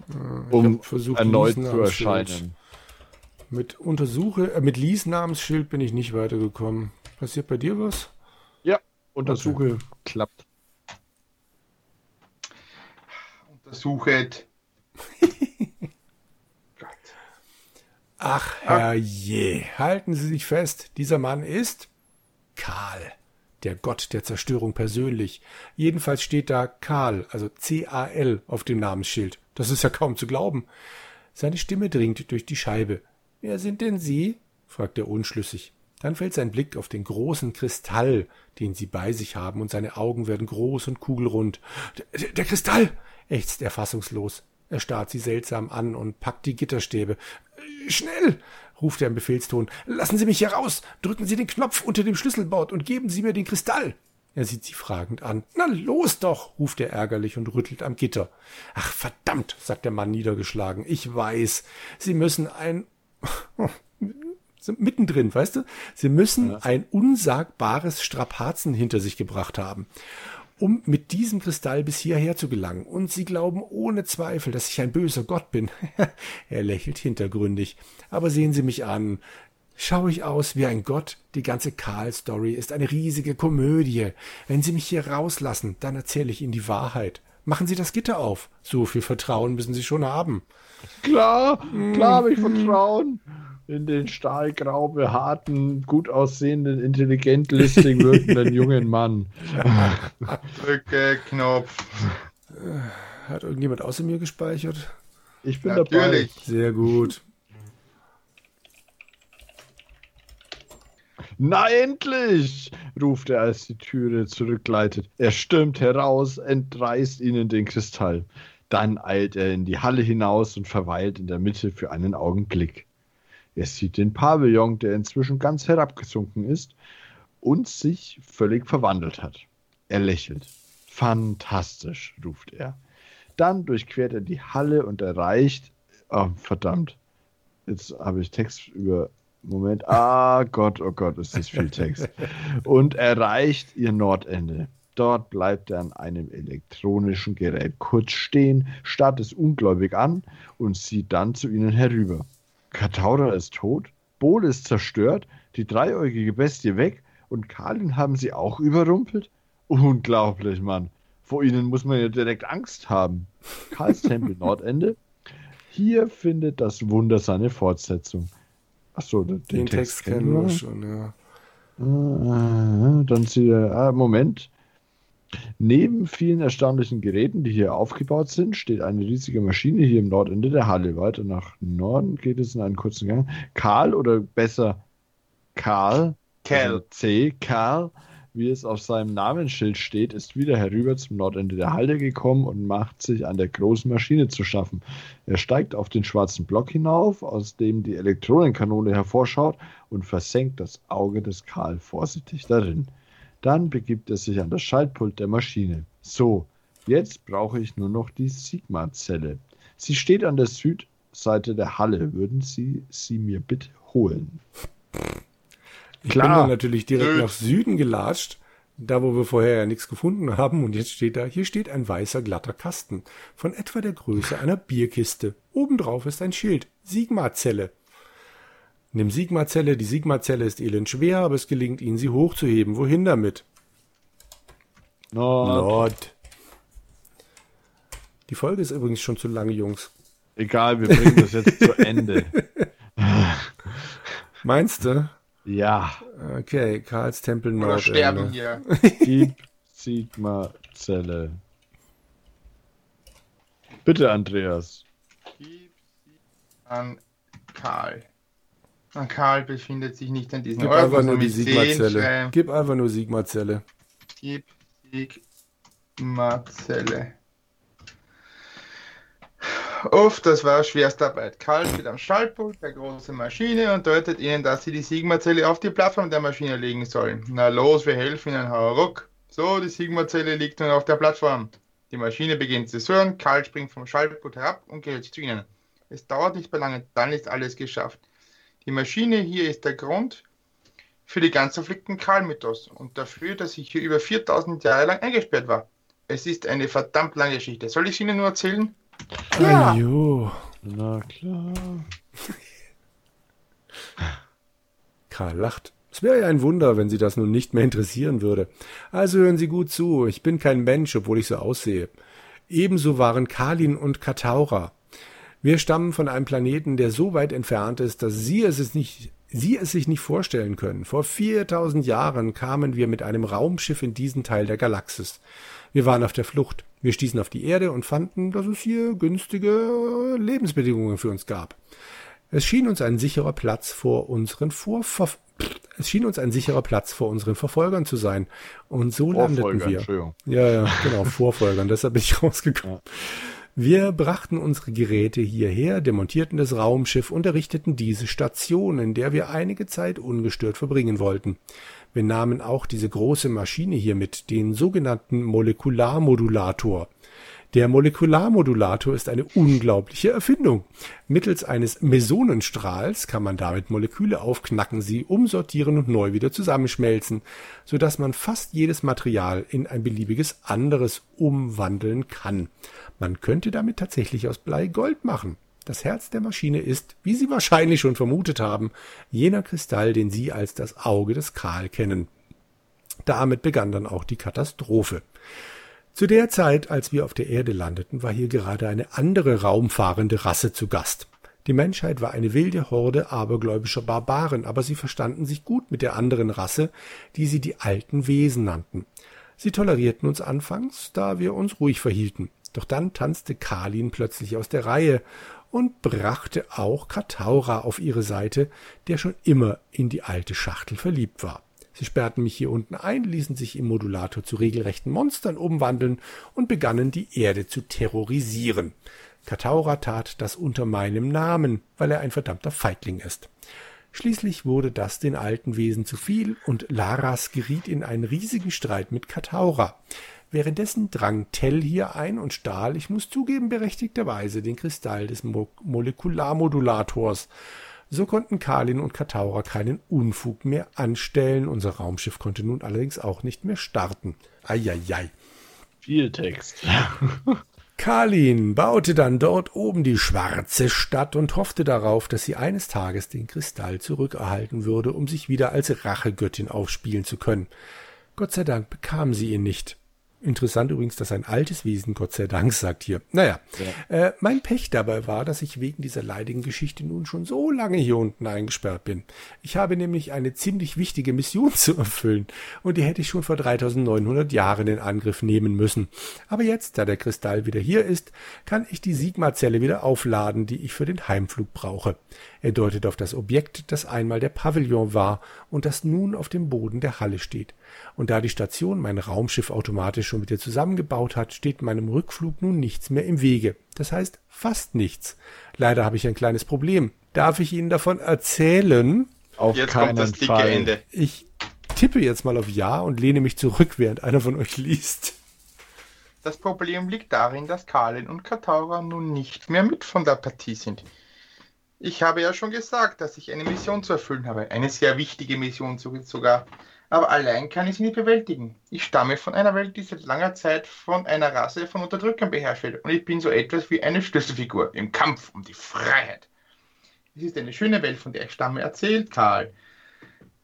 Ich Um erneut zu erscheinen. Mit Untersuche, äh, mit Lies Namensschild bin ich nicht weitergekommen. Passiert bei dir was? Ja, Untersuche klappt. Untersuchet. Ach, herrje. Halten Sie sich fest, dieser Mann ist Karl, der Gott der Zerstörung persönlich. Jedenfalls steht da Karl, also C-A-L, auf dem Namensschild. Das ist ja kaum zu glauben. Seine Stimme dringt durch die Scheibe. Wer sind denn Sie? fragt er unschlüssig. Dann fällt sein Blick auf den großen Kristall, den sie bei sich haben, und seine Augen werden groß und kugelrund. Der, der Kristall! ächzt er fassungslos. Er starrt sie seltsam an und packt die Gitterstäbe. Schnell! ruft er im Befehlston. Lassen Sie mich hier raus! Drücken Sie den Knopf unter dem Schlüsselbord und geben Sie mir den Kristall! Er sieht sie fragend an. Na los doch! ruft er ärgerlich und rüttelt am Gitter. Ach verdammt, sagt der Mann niedergeschlagen. Ich weiß. Sie müssen ein. sind mittendrin, weißt du? Sie müssen ein unsagbares Strapazen hinter sich gebracht haben, um mit diesem Kristall bis hierher zu gelangen. Und sie glauben ohne Zweifel, dass ich ein böser Gott bin. er lächelt hintergründig. Aber sehen Sie mich an. Schaue ich aus wie ein Gott? Die ganze Karl-Story ist eine riesige Komödie. Wenn Sie mich hier rauslassen, dann erzähle ich Ihnen die Wahrheit. Machen Sie das Gitter auf. So viel Vertrauen müssen Sie schon haben. Klar, klar habe ich Vertrauen in den stahlgrau behaarten, gut aussehenden, intelligent, listig wirkenden jungen Mann. Drücke Knopf. Hat irgendjemand außer mir gespeichert? Ich bin Natürlich. Sehr gut. dabei. Na endlich! ruft er, als die Türe zurückgleitet. Er stürmt heraus, entreißt ihnen den Kristall. Dann eilt er in die Halle hinaus und verweilt in der Mitte für einen Augenblick. Er sieht den Pavillon, der inzwischen ganz herabgesunken ist und sich völlig verwandelt hat. Er lächelt. Fantastisch, ruft er. Dann durchquert er die Halle und erreicht. Oh, verdammt. Jetzt habe ich Text über. Moment. Ah Gott, oh Gott, ist das viel Text. Und erreicht ihr Nordende. Dort bleibt er an einem elektronischen Gerät kurz stehen, starrt es ungläubig an und sieht dann zu ihnen herüber. Kataura ist tot, Bol ist zerstört, die dreieugige Bestie weg und Kalin haben sie auch überrumpelt? Unglaublich, Mann. Vor ihnen muss man ja direkt Angst haben. Karls Tempel Nordende. Hier findet das Wunder seine Fortsetzung. Achso, den, den Text, Text kennen wir schon, ja. Ah, dann sie, ah, Moment. Neben vielen erstaunlichen Geräten, die hier aufgebaut sind, steht eine riesige Maschine hier im Nordende der Halle. Weiter nach Norden geht es in einen kurzen Gang. Karl oder besser Karl, Cal. Also C. Karl, wie es auf seinem Namensschild steht, ist wieder herüber zum Nordende der Halle gekommen und macht sich an der großen Maschine zu schaffen. Er steigt auf den schwarzen Block hinauf, aus dem die Elektronenkanone hervorschaut und versenkt das Auge des Karl vorsichtig darin. Dann begibt er sich an das Schaltpult der Maschine. So, jetzt brauche ich nur noch die Sigma-Zelle. Sie steht an der Südseite der Halle. Würden Sie sie mir bitte holen? Ich Klar. bin dann natürlich direkt nach Süden gelatscht, da wo wir vorher ja nichts gefunden haben. Und jetzt steht da, hier steht ein weißer, glatter Kasten von etwa der Größe einer Bierkiste. Obendrauf ist ein Schild, Sigma-Zelle. Nimm Sigma-Zelle, die Sigma-Zelle ist elend schwer, aber es gelingt ihnen, sie hochzuheben. Wohin damit? Nord. Nord. Die Folge ist übrigens schon zu lang, Jungs. Egal, wir bringen das jetzt zu Ende. Meinst du? Ja. Okay, Karls Tempel Nord. Oder sterben hier. Gib Sigma-Zelle. Bitte, Andreas. Gib an Karl. Karl befindet sich nicht an diesem Gib Ort. Einfach nur die Sigma-Zelle. Gib einfach nur Sigma-Zelle. Gib Sigma-Zelle. Oft, das war Schwerstarbeit. Karl steht am Schaltpult der großen Maschine und deutet ihnen, dass sie die Sigma-Zelle auf die Plattform der Maschine legen sollen. Na los, wir helfen ihnen, Ruck. So, die Sigma-Zelle liegt nun auf der Plattform. Die Maschine beginnt zu surren, Karl springt vom Schaltpult herab und geht zu ihnen. Es dauert nicht mehr lange, dann ist alles geschafft. Die Maschine hier ist der Grund für die ganz verflickten Karl-Mythos und dafür, dass ich hier über 4000 Jahre lang eingesperrt war. Es ist eine verdammt lange Geschichte. Soll ich sie Ihnen nur erzählen? Ja. Ajo. Na klar. Karl lacht. Es wäre ja ein Wunder, wenn Sie das nun nicht mehr interessieren würde. Also hören Sie gut zu. Ich bin kein Mensch, obwohl ich so aussehe. Ebenso waren Kalin und Kataura. Wir stammen von einem Planeten, der so weit entfernt ist, dass Sie es nicht Sie es sich nicht vorstellen können. Vor 4000 Jahren kamen wir mit einem Raumschiff in diesen Teil der Galaxis. Wir waren auf der Flucht. Wir stießen auf die Erde und fanden, dass es hier günstige Lebensbedingungen für uns gab. Es schien uns ein sicherer Platz vor unseren Vorver es schien uns ein sicherer Platz vor unseren Verfolgern zu sein. Und so landeten wir. Ja, ja, genau, Vorfolgern. Deshalb bin ich rausgekommen. Ja. Wir brachten unsere Geräte hierher, demontierten das Raumschiff und errichteten diese Station, in der wir einige Zeit ungestört verbringen wollten. Wir nahmen auch diese große Maschine hier mit, den sogenannten Molekularmodulator. Der Molekularmodulator ist eine unglaubliche Erfindung. Mittels eines Mesonenstrahls kann man damit Moleküle aufknacken, sie umsortieren und neu wieder zusammenschmelzen, so dass man fast jedes Material in ein beliebiges anderes umwandeln kann. Man könnte damit tatsächlich aus Blei Gold machen. Das Herz der Maschine ist, wie Sie wahrscheinlich schon vermutet haben, jener Kristall, den Sie als das Auge des Kral kennen. Damit begann dann auch die Katastrophe. Zu der Zeit, als wir auf der Erde landeten, war hier gerade eine andere raumfahrende Rasse zu Gast. Die Menschheit war eine wilde Horde abergläubischer Barbaren, aber sie verstanden sich gut mit der anderen Rasse, die sie die alten Wesen nannten. Sie tolerierten uns anfangs, da wir uns ruhig verhielten. Doch dann tanzte Kalin plötzlich aus der Reihe und brachte auch Kataura auf ihre Seite, der schon immer in die alte Schachtel verliebt war. Sie sperrten mich hier unten ein, ließen sich im Modulator zu regelrechten Monstern umwandeln und begannen die Erde zu terrorisieren. Kataura tat das unter meinem Namen, weil er ein verdammter Feigling ist. Schließlich wurde das den alten Wesen zu viel und Laras geriet in einen riesigen Streit mit Kataura. Währenddessen drang Tell hier ein und stahl, ich muss zugeben, berechtigterweise den Kristall des Mo Molekularmodulators. So konnten Kalin und Kataura keinen Unfug mehr anstellen. Unser Raumschiff konnte nun allerdings auch nicht mehr starten. Eieiei. Viel Text. Kalin baute dann dort oben die schwarze Stadt und hoffte darauf, dass sie eines Tages den Kristall zurückerhalten würde, um sich wieder als Rachegöttin aufspielen zu können. Gott sei Dank bekam sie ihn nicht. Interessant übrigens, dass ein altes Wesen, Gott sei Dank, sagt hier. Naja, ja. äh, mein Pech dabei war, dass ich wegen dieser leidigen Geschichte nun schon so lange hier unten eingesperrt bin. Ich habe nämlich eine ziemlich wichtige Mission zu erfüllen und die hätte ich schon vor 3900 Jahren in Angriff nehmen müssen. Aber jetzt, da der Kristall wieder hier ist, kann ich die Sigma-Zelle wieder aufladen, die ich für den Heimflug brauche. Er deutet auf das Objekt, das einmal der Pavillon war und das nun auf dem Boden der Halle steht. Und da die Station mein Raumschiff automatisch schon wieder zusammengebaut hat, steht meinem Rückflug nun nichts mehr im Wege. Das heißt fast nichts. Leider habe ich ein kleines Problem. Darf ich Ihnen davon erzählen? Auf jetzt keinen kommt das dicke Fall. Ende. Ich tippe jetzt mal auf Ja und lehne mich zurück, während einer von euch liest. Das Problem liegt darin, dass Kalin und Kataura nun nicht mehr mit von der Partie sind. Ich habe ja schon gesagt, dass ich eine Mission zu erfüllen habe. Eine sehr wichtige Mission sogar. Aber allein kann ich sie nicht bewältigen. Ich stamme von einer Welt, die seit langer Zeit von einer Rasse von Unterdrückern beherrscht wird. Und ich bin so etwas wie eine Schlüsselfigur im Kampf um die Freiheit. Es ist eine schöne Welt, von der ich stamme, erzählt Karl.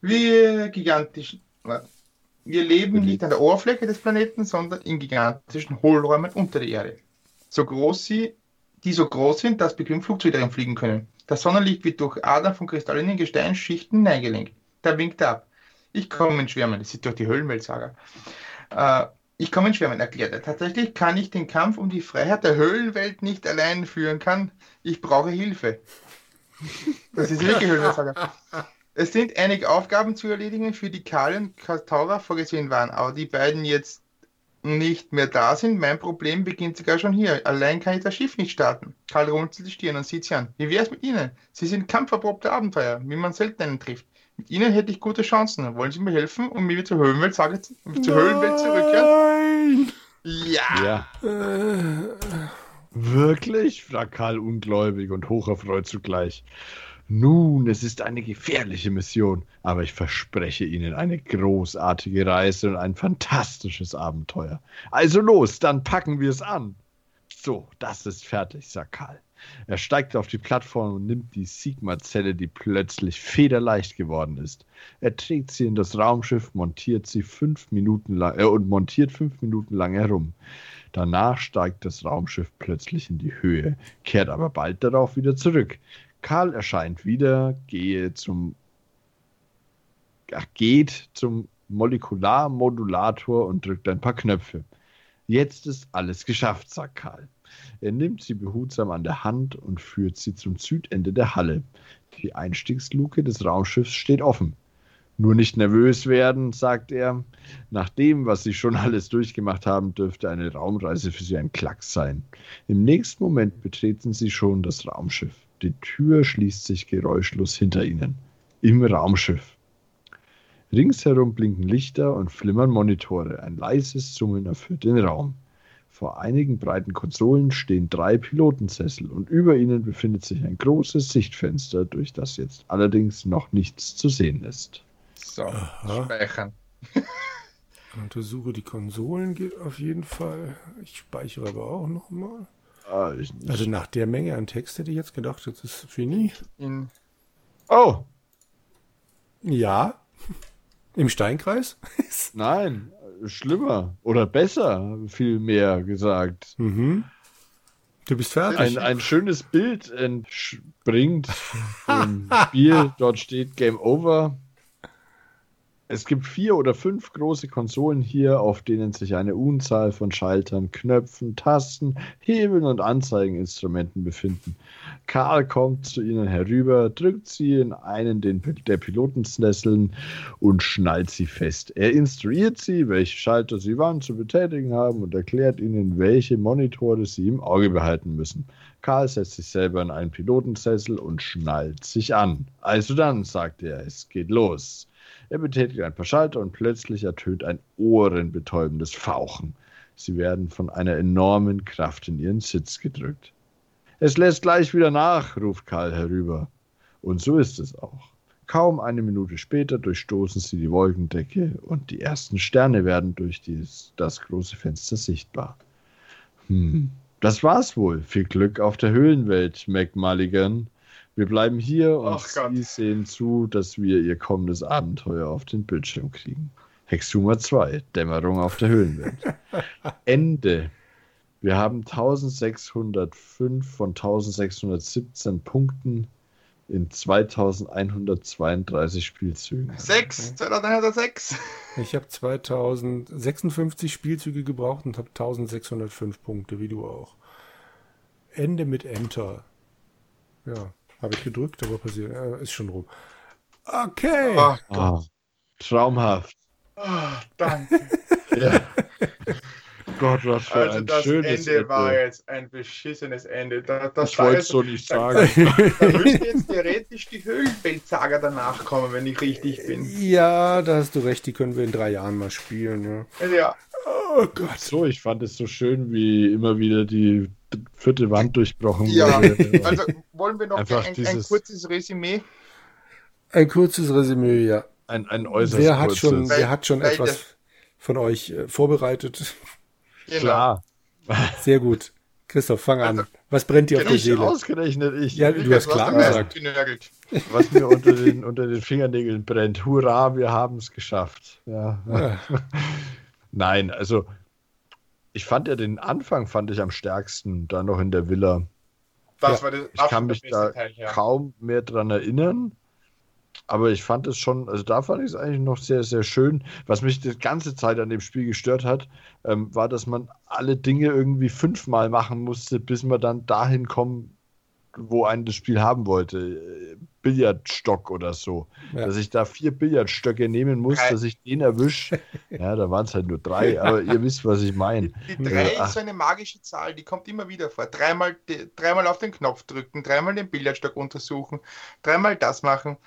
Wir gigantischen. Wir leben nicht an der Oberfläche des Planeten, sondern in gigantischen Hohlräumen unter der Erde. So groß sie, die so groß sind, dass Bequemflugzeuge darin fliegen können. Das Sonnenlicht wird durch Adern von kristallinen Gesteinsschichten neigelenkt. Da winkt er ab. Ich komme in Schwärmen, das ist durch die Höhlenweltsaga. Äh, ich komme in Schwärmen, erklärt er. Tatsächlich kann ich den Kampf um die Freiheit der Höhlenwelt nicht allein führen kann. Ich brauche Hilfe. Das ist wirklich Höhlenweltsaga. Es sind einige Aufgaben zu erledigen, für die Kali und Kataura vorgesehen waren, aber die beiden jetzt nicht mehr da sind. Mein Problem beginnt sogar schon hier. Allein kann ich das Schiff nicht starten. Karl runzelt die Stirn und sieht sie an. Wie wär's mit Ihnen? Sie sind kampferprobte Abenteuer, wie man selten einen trifft. Mit Ihnen hätte ich gute Chancen. Wollen Sie mir helfen, um mir zur Höhlenwelt, sage, zur Höhlenwelt zurückkehren? Ja. ja. Wirklich? fragt Karl ungläubig und hocherfreut zugleich. Nun, es ist eine gefährliche Mission, aber ich verspreche Ihnen eine großartige Reise und ein fantastisches Abenteuer. Also los, dann packen wir es an. So, das ist fertig, sagt Karl. Er steigt auf die Plattform und nimmt die Sigma-Zelle, die plötzlich federleicht geworden ist. Er trägt sie in das Raumschiff, montiert sie fünf Minuten lang äh, und montiert fünf Minuten lang herum. Danach steigt das Raumschiff plötzlich in die Höhe, kehrt aber bald darauf wieder zurück. Karl erscheint wieder, gehe zum, ach, geht zum Molekularmodulator und drückt ein paar Knöpfe. Jetzt ist alles geschafft, sagt Karl. Er nimmt sie behutsam an der Hand und führt sie zum Südende der Halle. Die Einstiegsluke des Raumschiffs steht offen. Nur nicht nervös werden, sagt er. Nach dem, was Sie schon alles durchgemacht haben, dürfte eine Raumreise für Sie ein Klacks sein. Im nächsten Moment betreten Sie schon das Raumschiff. Die Tür schließt sich geräuschlos hinter ihnen. Im Raumschiff. Ringsherum blinken Lichter und flimmern Monitore. Ein leises Summen erfüllt den Raum. Vor einigen breiten Konsolen stehen drei Pilotensessel und über ihnen befindet sich ein großes Sichtfenster, durch das jetzt allerdings noch nichts zu sehen ist. So, Aha. speichern. Untersuche die Konsolen geht auf jeden Fall. Ich speichere aber auch nochmal. Ah, also nach der Menge an Text hätte ich jetzt gedacht, das ist Fini. In oh. Ja. Im Steinkreis? Nein, schlimmer. Oder besser, viel mehr gesagt. Mhm. Du bist fertig. Ein, ein schönes Bild entspringt im Spiel. Dort steht Game Over. Es gibt vier oder fünf große Konsolen hier, auf denen sich eine Unzahl von Schaltern, Knöpfen, Tasten, Hebeln und Anzeigeninstrumenten befinden. Karl kommt zu ihnen herüber, drückt sie in einen der Pilotensnesseln und schnallt sie fest. Er instruiert sie, welche Schalter sie wann zu betätigen haben und erklärt ihnen, welche Monitore sie im Auge behalten müssen. Karl setzt sich selber in einen Pilotensessel und schnallt sich an. Also dann, sagt er, es geht los. Er betätigt ein paar Schalter und plötzlich ertönt ein ohrenbetäubendes Fauchen. Sie werden von einer enormen Kraft in ihren Sitz gedrückt. Es lässt gleich wieder nach, ruft Karl herüber. Und so ist es auch. Kaum eine Minute später durchstoßen sie die Wolkendecke und die ersten Sterne werden durch dies, das große Fenster sichtbar. Hm, das war's wohl. Viel Glück auf der Höhlenwelt, Mac Mulligan. Wir bleiben hier und Sie sehen zu, dass wir Ihr kommendes Abenteuer auf den Bildschirm kriegen. Hexuma 2, Dämmerung auf der Höhlenwelt. Ende. Wir haben 1605 von 1617 Punkten in 2132 Spielzügen. 6, 2106. Ich habe 2056 Spielzüge gebraucht und habe 1605 Punkte, wie du auch. Ende mit Enter. Ja, habe ich gedrückt, aber passiert, äh, ist schon rum. Okay. Oh, oh, traumhaft. Oh, danke. ja. Gott, was für also ein das schönes Ende, Ende war jetzt ein beschissenes Ende. Da, das ich wollte es so nicht sagen. Da, da müsste jetzt theoretisch die Höhlenfeldsaga danach kommen, wenn ich richtig bin. Ja, da hast du recht, die können wir in drei Jahren mal spielen. Ja. ja. Oh Gott. So, ich fand es so schön, wie immer wieder die vierte Wand durchbrochen ja. wurde. Also wollen wir noch ein, ein, kurzes Resümee? Ein kurzes Resümee, ja. Ein, ein äußerst wer hat kurzes. Schon, wer hat schon etwas von euch äh, vorbereitet? Genau. Klar. Sehr gut. Christoph, fang an. Also, Was brennt dir auf der Seele? Ausgerechnet ich. Ja, du hast klar gesagt. Was mir unter den, unter den Fingernägeln brennt. Hurra, wir haben es geschafft. Ja. ja. Nein, also ich fand ja den Anfang fand ich am stärksten, da noch in der Villa. Das ja. war das, ich kann mich da Teil, ja. kaum mehr dran erinnern. Aber ich fand es schon, also da fand ich es eigentlich noch sehr, sehr schön. Was mich die ganze Zeit an dem Spiel gestört hat, ähm, war, dass man alle Dinge irgendwie fünfmal machen musste, bis man dann dahin kommt, wo einen das Spiel haben wollte. Billardstock oder so. Ja. Dass ich da vier Billardstöcke nehmen muss, dass ich den erwische. Ja, da waren es halt nur drei, aber ihr wisst, was ich meine. Die, die drei äh, ist so eine magische Zahl, die kommt immer wieder vor. Dreimal, dreimal auf den Knopf drücken, dreimal den Billardstock untersuchen, dreimal das machen.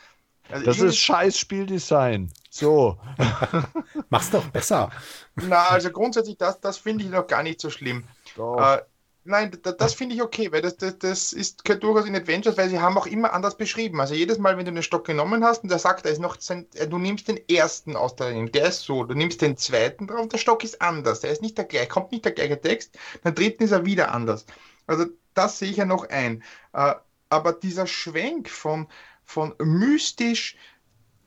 Also das ist scheiß Spieldesign. So. Mach's doch besser. Na, also grundsätzlich, das, das finde ich noch gar nicht so schlimm. Äh, nein, das, das finde ich okay, weil das, das, das ist durchaus in Adventures, weil sie haben auch immer anders beschrieben. Also jedes Mal, wenn du den Stock genommen hast und der sagt, er ist noch, äh, du nimmst den ersten aus der Reihe, der ist so, du nimmst den zweiten drauf, der Stock ist anders, der ist nicht der gleiche, kommt nicht der gleiche Text, beim dritten ist er wieder anders. Also das sehe ich ja noch ein. Äh, aber dieser Schwenk von von mystisch,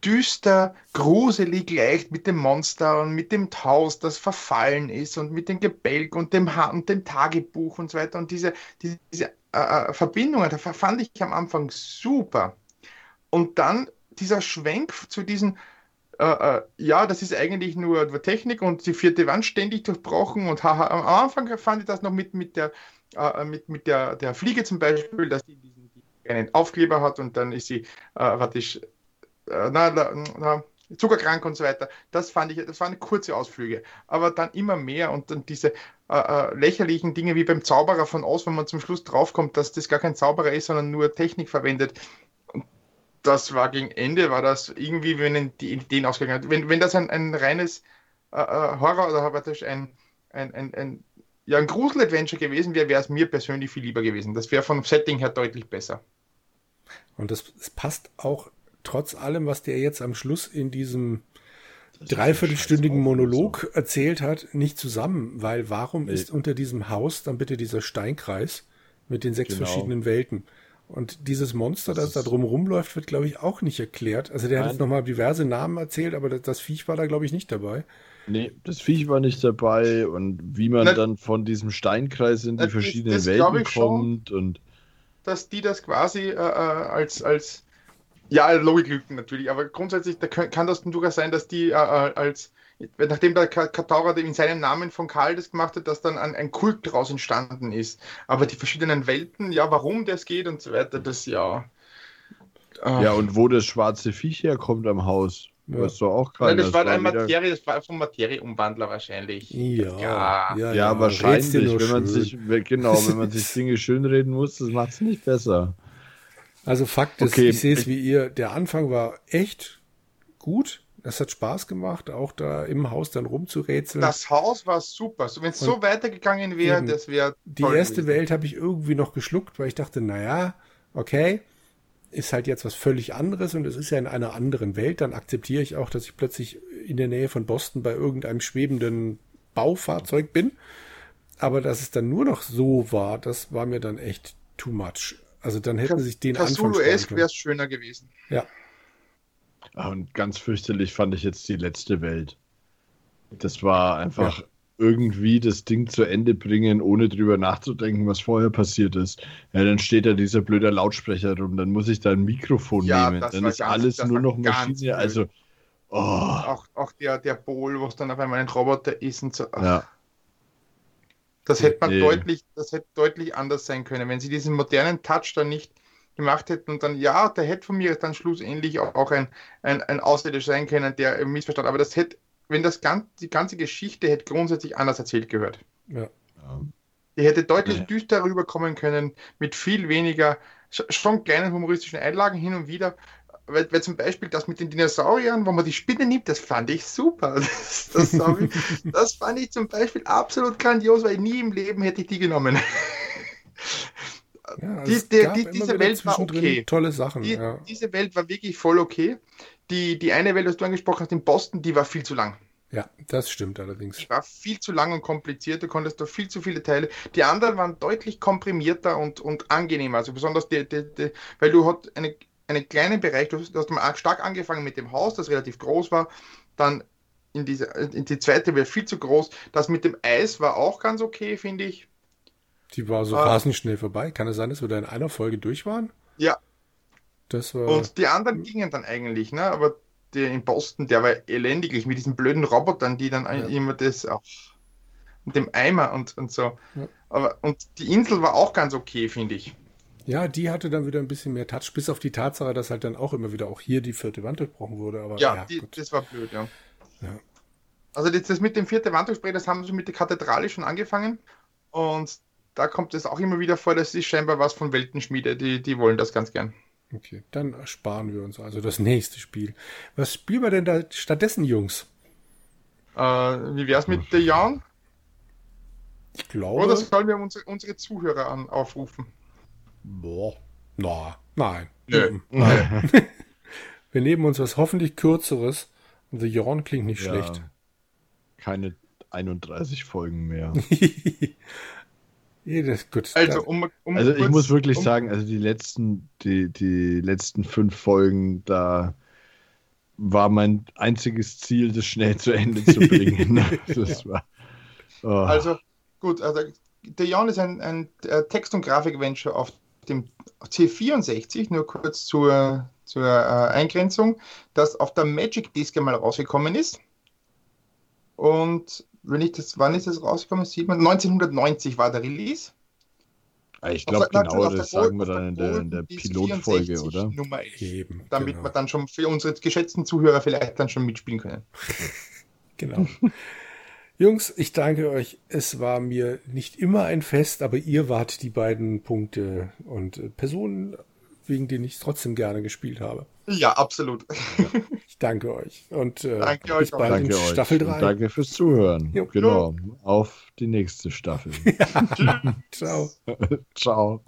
düster, gruselig leicht mit dem Monster und mit dem Haus, das verfallen ist und mit dem Gebälk und dem, und dem Tagebuch und so weiter. Und diese, diese, diese äh, äh Verbindungen, da fand ich am Anfang super. Und dann dieser Schwenk zu diesen, äh, äh, ja, das ist eigentlich nur, Technik und die vierte Wand ständig durchbrochen und haha, am Anfang fand ich das noch mit, mit der, äh, mit, mit der, der Fliege zum Beispiel, dass die diesen einen Aufkleber hat und dann ist sie, äh, ich, äh, na, na, zuckerkrank und so weiter. Das fand ich, das waren kurze Ausflüge. Aber dann immer mehr und dann diese äh, äh, lächerlichen Dinge wie beim Zauberer von Oz, wenn man zum Schluss draufkommt, dass das gar kein Zauberer ist, sondern nur Technik verwendet. Das war gegen Ende, war das irgendwie, wenn die Ideen ausgegangen hat. Wenn, wenn das ein, ein reines äh, äh Horror oder ein, ein, ein, ein ja, ein Grusel-Adventure gewesen wäre, wäre es mir persönlich viel lieber gewesen. Das wäre vom Setting her deutlich besser. Und das, das passt auch trotz allem, was der jetzt am Schluss in diesem dreiviertelstündigen Monolog erzählt hat, nicht zusammen, weil warum nee. ist unter diesem Haus dann bitte dieser Steinkreis mit den sechs genau. verschiedenen Welten? Und dieses Monster, das, das da drum rumläuft, wird, glaube ich, auch nicht erklärt. Also der Nein. hat jetzt nochmal diverse Namen erzählt, aber das, das, Viech war da, glaube ich, nicht dabei. Nee, das Viech war nicht dabei und wie man das, dann von diesem Steinkreis in die verschiedenen Welten kommt schon. und dass die das quasi äh, äh, als, als ja, Logiklücken natürlich, aber grundsätzlich da kann, das durchaus sein, dass die äh, äh als nachdem der Kataura in seinem Namen von Karl das gemacht hat, dass dann ein, ein Kult daraus entstanden ist. Aber die verschiedenen Welten, ja, warum das geht und so weiter, das ja. Äh, ja, und wo das schwarze Viech herkommt am Haus. Ja. Weißt du auch keiner. das, war das, war Materie, das war vom Materieumwandler wahrscheinlich. Ja, ja, ja, ja wahrscheinlich. Wenn man sich, genau, wenn man sich Dinge schönreden muss, das macht es nicht besser. Also Fakt ist, okay. ich sehe es wie ihr, der Anfang war echt gut. Es hat Spaß gemacht, auch da im Haus dann rumzurätseln. Das Haus war super. So, Wenn es so weitergegangen wäre, das wäre. Die erste gewesen. Welt habe ich irgendwie noch geschluckt, weil ich dachte, naja, okay, ist halt jetzt was völlig anderes und es ist ja in einer anderen Welt, dann akzeptiere ich auch, dass ich plötzlich in der Nähe von Boston bei irgendeinem schwebenden Baufahrzeug bin. Aber dass es dann nur noch so war, das war mir dann echt too much. Also dann hätten sich den Anfang Cthulhu-esque wäre es schöner gewesen. Ja. Ah, und ganz fürchterlich fand ich jetzt die letzte Welt. Das war einfach ja. irgendwie das Ding zu Ende bringen, ohne drüber nachzudenken, was vorher passiert ist. Ja, dann steht da dieser blöde Lautsprecher rum, dann muss ich da ein Mikrofon ja, nehmen. Dann ist ganz, alles nur noch Maschine. Also, oh. auch, auch der, der Bowl, wo es dann auf einmal ein Roboter ist und so. Ja. Das hätte man nee. deutlich, das hätte deutlich anders sein können, wenn sie diesen modernen Touch dann nicht gemacht hätten und dann, ja, der hätte von mir dann schlussendlich auch ein, ein, ein Ausländisch sein können, der missverstanden, aber das hätte, wenn das ganz, die ganze Geschichte hätte grundsätzlich anders erzählt gehört. Ja. Die hätte deutlich ja. düster rüberkommen können, mit viel weniger, schon kleinen humoristischen Einlagen hin und wieder, weil, weil, zum Beispiel das mit den Dinosauriern, wo man die Spinne nimmt, das fand ich super. Das, das, ich, das fand ich zum Beispiel absolut grandios, weil nie im Leben hätte ich die genommen. Ja, die, die, die, diese Welt war okay. Tolle Sachen. Ja. Diese Welt war wirklich voll okay. Die, die eine Welt, was du angesprochen hast in Boston, die war viel zu lang. Ja, das stimmt allerdings. Die war viel zu lang und kompliziert, du konntest da viel zu viele Teile. Die anderen waren deutlich komprimierter und, und angenehmer. Also besonders die, die, die weil du hast eine, einen kleinen Bereich, du hast, du hast stark angefangen mit dem Haus, das relativ groß war, dann in, diese, in die zweite Welt viel zu groß. Das mit dem Eis war auch ganz okay, finde ich. Die war so ah. rasend schnell vorbei. Kann es sein, dass wir da in einer Folge durch waren? Ja. Das war... Und die anderen gingen dann eigentlich, ne? Aber der in Boston, der war elendiglich mit diesen blöden Robotern, die dann ja. immer das auch mit dem Eimer und, und so. Ja. Aber und die Insel war auch ganz okay, finde ich. Ja, die hatte dann wieder ein bisschen mehr Touch, bis auf die Tatsache, dass halt dann auch immer wieder auch hier die vierte Wand durchbrochen wurde. Aber, ja, ja die, das war blöd, ja. ja. Also das, das mit dem vierten Wanddurchbruch, das haben sie mit der Kathedrale schon angefangen und da kommt es auch immer wieder vor, das ist scheinbar was von Weltenschmiede, die, die wollen das ganz gern. Okay, dann ersparen wir uns also das nächste Spiel. Was spielen wir denn da stattdessen, Jungs? Äh, wie wär's mit The Young? Ich glaube. Oder sollen wir unsere, unsere Zuhörer an, aufrufen? Boah. Na, nein. Nö. Nein. Wir nehmen uns was hoffentlich kürzeres. The Yawn klingt nicht ja, schlecht. Keine 31 Folgen mehr. Jedes, gut. Also, um, um also ich muss wirklich um, sagen, also die letzten, die, die letzten fünf Folgen, da war mein einziges Ziel, das schnell zu Ende zu bringen. das war, oh. Also gut, also The Yawn ist ein, ein Text- und Grafik-Venture auf dem C64, nur kurz zur, zur äh, Eingrenzung, das auf der Magic Disk einmal rausgekommen ist. Und wenn ich das, wann ist das rausgekommen? 1990 war der Release. Ah, ich glaube, genau das sagen wir dann in der, in der Pilotfolge, oder? Nummer 11, Eben, damit genau. wir dann schon für unsere geschätzten Zuhörer vielleicht dann schon mitspielen können. genau. Jungs, ich danke euch. Es war mir nicht immer ein Fest, aber ihr wart die beiden Punkte und äh, Personen, wegen denen ich trotzdem gerne gespielt habe. Ja, absolut. ich danke euch. Und äh, danke bis bald danke in Staffel 3. danke fürs Zuhören. Jo. Genau. Auf die nächste Staffel. Ciao. Ciao.